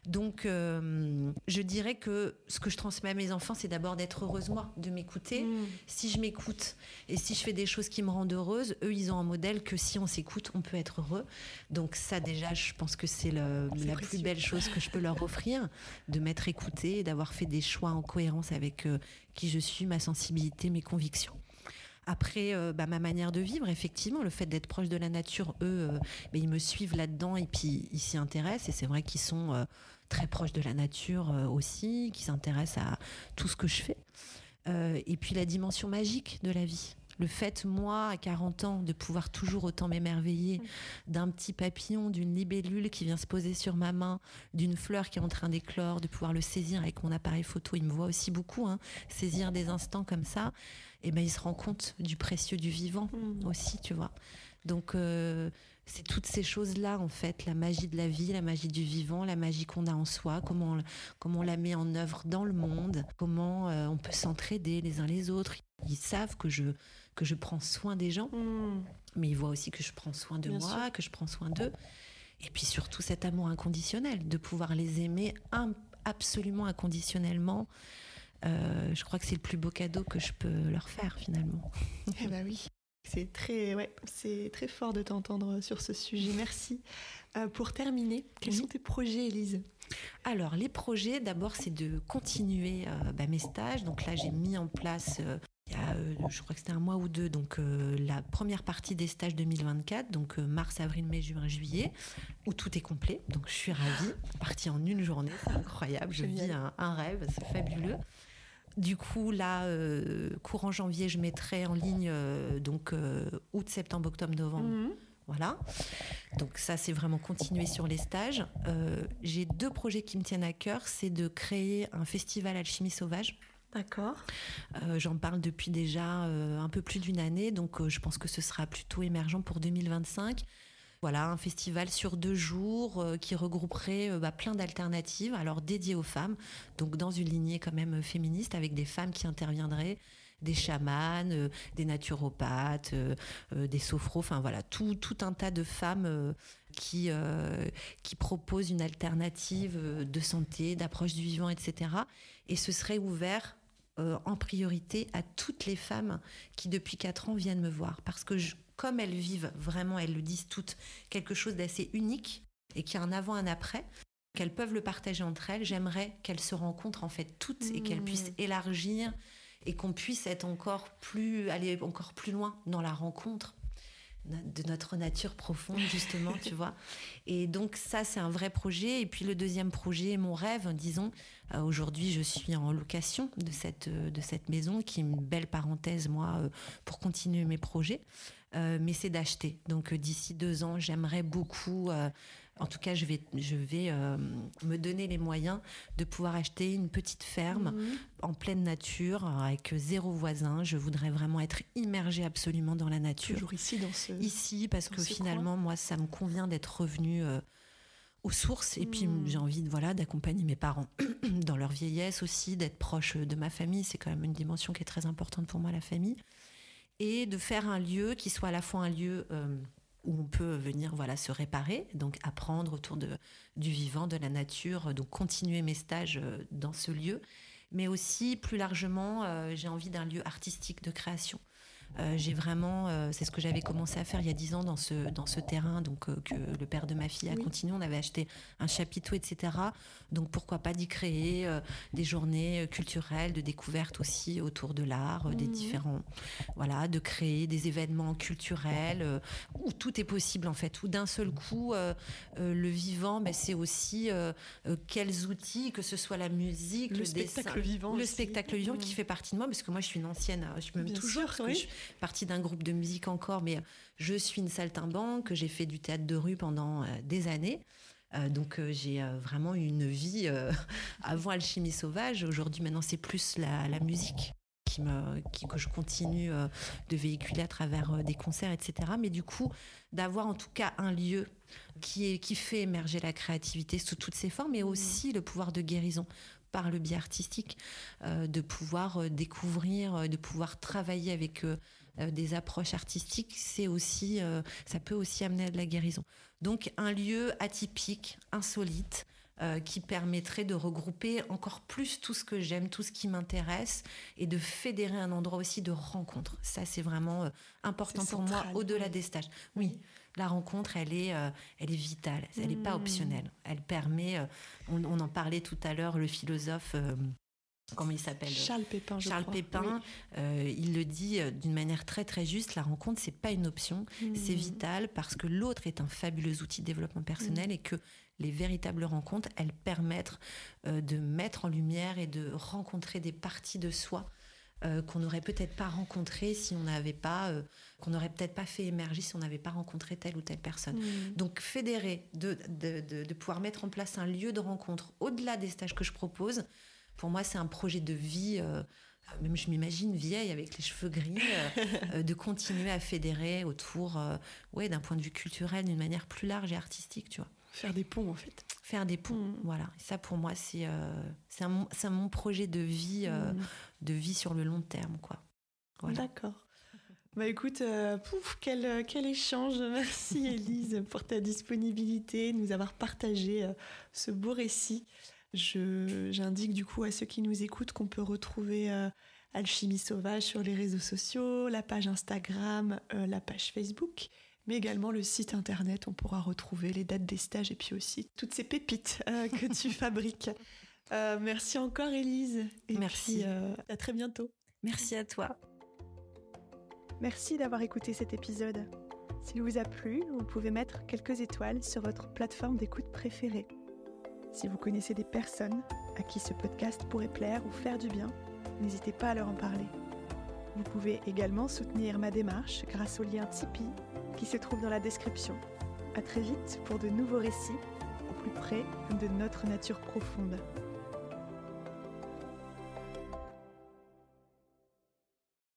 Donc, euh, je dirais que ce que je transmets à mes enfants, c'est d'abord d'être heureuse moi, de m'écouter. Mm. Si je m'écoute et si je fais des choses qui me rendent heureuse, eux, ils ont un modèle que si on s'écoute, on peut être heureux. Donc ça, déjà, je pense que c'est la plus belle chose que je peux leur offrir, de m'être écoutée et d'avoir fait des choix en cohérence avec euh, qui je suis, ma sensibilité, mes convictions. Après, euh, bah, ma manière de vivre, effectivement, le fait d'être proche de la nature, eux, bah, ils me suivent là-dedans et puis ils s'y intéressent. Et c'est vrai qu'ils sont très proche de la nature euh, aussi, qui s'intéresse à tout ce que je fais. Euh, et puis la dimension magique de la vie. Le fait, moi, à 40 ans, de pouvoir toujours autant m'émerveiller d'un petit papillon, d'une libellule qui vient se poser sur ma main, d'une fleur qui est en train d'éclore, de pouvoir le saisir avec mon appareil photo, il me voit aussi beaucoup, hein, saisir des instants comme ça, et ben il se rend compte du précieux du vivant mmh. aussi, tu vois. Donc, euh, c'est toutes ces choses-là, en fait, la magie de la vie, la magie du vivant, la magie qu'on a en soi, comment on, comment on la met en œuvre dans le monde, comment euh, on peut s'entraider les uns les autres. Ils savent que je, que je prends soin des gens, hmm. mais ils voient aussi que je prends soin de moi, que je prends soin d'eux. Et puis surtout cet amour inconditionnel, de pouvoir les aimer absolument inconditionnellement. Euh, je crois que c'est le plus beau cadeau que je peux leur faire finalement. Eh ben oui. C'est très, ouais, c'est très fort de t'entendre sur ce sujet. Merci. Euh, pour terminer, quels sont tes projets, Elise Alors, les projets, d'abord, c'est de continuer euh, bah, mes stages. Donc là, j'ai mis en place euh, il y a, je crois que c'était un mois ou deux, donc la première partie des stages 2024, donc mars, avril, mai, juin, juillet, où tout est complet. Donc je suis ravie, partie en une journée, c'est incroyable, je vis un, un rêve, c'est fabuleux. Du coup, là, euh, courant janvier, je mettrai en ligne euh, donc euh, août, septembre, octobre, novembre. Mhm. Voilà. Donc ça, c'est vraiment continuer sur les stages. J'ai deux projets qui me tiennent à cœur. C'est de créer un festival alchimie sauvage. D'accord. J'en parle depuis déjà un peu plus d'une année, donc je pense que ce sera plutôt émergent pour 2025. Voilà, un festival sur deux jours euh, qui regrouperait euh, bah, plein d'alternatives, alors dédiées aux femmes, donc dans une lignée quand même féministe, avec des femmes qui interviendraient, des chamanes, des naturopathes, des sophros, enfin voilà, tout, tout un tas de femmes qui, qui proposent une alternative de santé, d'approche du vivant, etc. Et ce serait ouvert en priorité à toutes les femmes qui depuis quatre ans viennent me voir parce que je, comme elles vivent vraiment, elles le disent toutes, quelque chose d'assez unique et qui a un avant, un après, qu'elles peuvent le partager entre elles, j'aimerais qu'elles se rencontrent en fait toutes et qu'elles puissent élargir et qu'on puisse être encore plus, aller encore plus loin dans la rencontre de notre nature profonde justement tu vois. Et donc ça c'est un vrai projet. Et puis le deuxième projet mon rêve disons euh, aujourd'hui je suis en location de cette de cette maison qui est une belle parenthèse moi euh, pour continuer mes projets euh, mais c'est d'acheter. Donc euh, d'ici deux ans, j'aimerais beaucoup, euh, en tout cas, je vais, je vais me donner les moyens de pouvoir acheter une petite ferme mhm. en pleine nature avec zéro voisin. Je voudrais vraiment être immergée absolument dans la nature. Toujours ici, dans ce ici, parce que finalement, moi, ça me convient d'être revenue aux sources et puis mhm. j'ai envie de voilà d'accompagner mes parents dans leur vieillesse aussi d'être proche de ma famille c'est quand même une dimension qui est très importante pour moi la famille et de faire un lieu qui soit à la fois un lieu euh, où on peut venir voilà se réparer, donc apprendre autour de, du vivant, de la nature, donc continuer mes stages euh, dans ce lieu, mais aussi plus largement, euh, j'ai envie d'un lieu artistique de création. Euh, j'ai vraiment, euh, c'est ce que j'avais commencé à faire il y a dix ans dans ce, dans ce terrain, donc euh, que le père de ma fille a continué. On avait acheté un chapiteau, etc. Donc pourquoi pas d'y créer des journées culturelles, de découverte aussi autour de l'art, des mmh. différents, voilà, de créer des événements culturels où tout est possible en fait, où d'un seul coup le vivant, ben, c'est aussi quels outils, que ce soit la musique, le, spectacle vivant, le spectacle vivant qui mmh. fait partie de moi, parce que moi je suis une ancienne, je m'aime toujours. Sûr, partie d'un groupe de musique encore, mais je suis une saltimbanque, j'ai fait du théâtre de rue pendant euh, des années. Euh, donc euh, j'ai vraiment une vie avant Alchimie sauvage. Aujourd'hui, maintenant, c'est plus la, musique qui me, qui, que je continue de véhiculer à travers des concerts, etc. Mais du coup, d'avoir en tout cas un lieu qui, est, qui fait émerger la créativité sous toutes ses formes, et mmh. aussi le pouvoir de guérison par le biais artistique, de pouvoir découvrir, de pouvoir travailler avec euh, des approches artistiques, c'est aussi, euh, ça peut aussi amener à de la guérison. Donc un lieu atypique, insolite, euh, qui permettrait de regrouper encore plus tout ce que j'aime, tout ce qui m'intéresse, et de fédérer un endroit aussi de rencontre. Ça, c'est vraiment important pour moi, au-delà des stages. Oui, la rencontre, elle est, elle est vitale, elle n'est pas mmh. optionnelle. Elle permet, on, on, en parlait tout à l'heure, le philosophe comment il s'appelle Charles Pépin. Je Charles Pépin, euh, il le dit euh, d'une manière très très juste. La rencontre, c'est pas une option, mmh. c'est vital parce que l'autre est un fabuleux outil de développement personnel mmh. et que les véritables rencontres, elles permettent euh, de mettre en lumière et de rencontrer des parties de soi qu'on n'aurait peut-être pas rencontrées si on n'avait pas, qu'on n'aurait peut-être pas fait émerger si on n'avait pas rencontré telle ou telle personne. Mmh. Donc fédérer, de, de, de, de pouvoir mettre en place un lieu de rencontre au-delà des stages que je propose pour moi, c'est un projet de vie. Euh, même je m'imagine vieille avec les cheveux gris, euh, euh, de continuer à fédérer autour, ouais, d'un point de vue culturel, d'une manière plus large et artistique, tu vois. Faire des ponts, en fait. Faire des ponts, mm. voilà. ça, pour moi, c'est c'est un, mon projet de vie, mm. de vie sur le long terme, quoi. D'accord. Bah écoute, pouf, quel, quel échange. Merci Elise pour ta disponibilité, nous avoir partagé ce beau récit. J'indique du coup à ceux qui nous écoutent qu'on peut retrouver euh, Alchimie Sauvage sur les réseaux sociaux, la page Instagram, euh, la page Facebook, mais également le site internet. On pourra retrouver les dates des stages et puis aussi toutes ces pépites euh, que tu fabriques. merci encore Elise. Et merci. à très bientôt. Merci à toi. Merci d'avoir écouté cet épisode. S'il vous a plu, vous pouvez mettre quelques étoiles sur votre plateforme d'écoute préférée. Si vous connaissez des personnes à qui ce podcast pourrait plaire ou faire du bien, n'hésitez pas à leur en parler. Vous pouvez également soutenir ma démarche grâce au lien Tipeee qui se trouve dans la description. À très vite pour de nouveaux récits au plus près de notre nature profonde.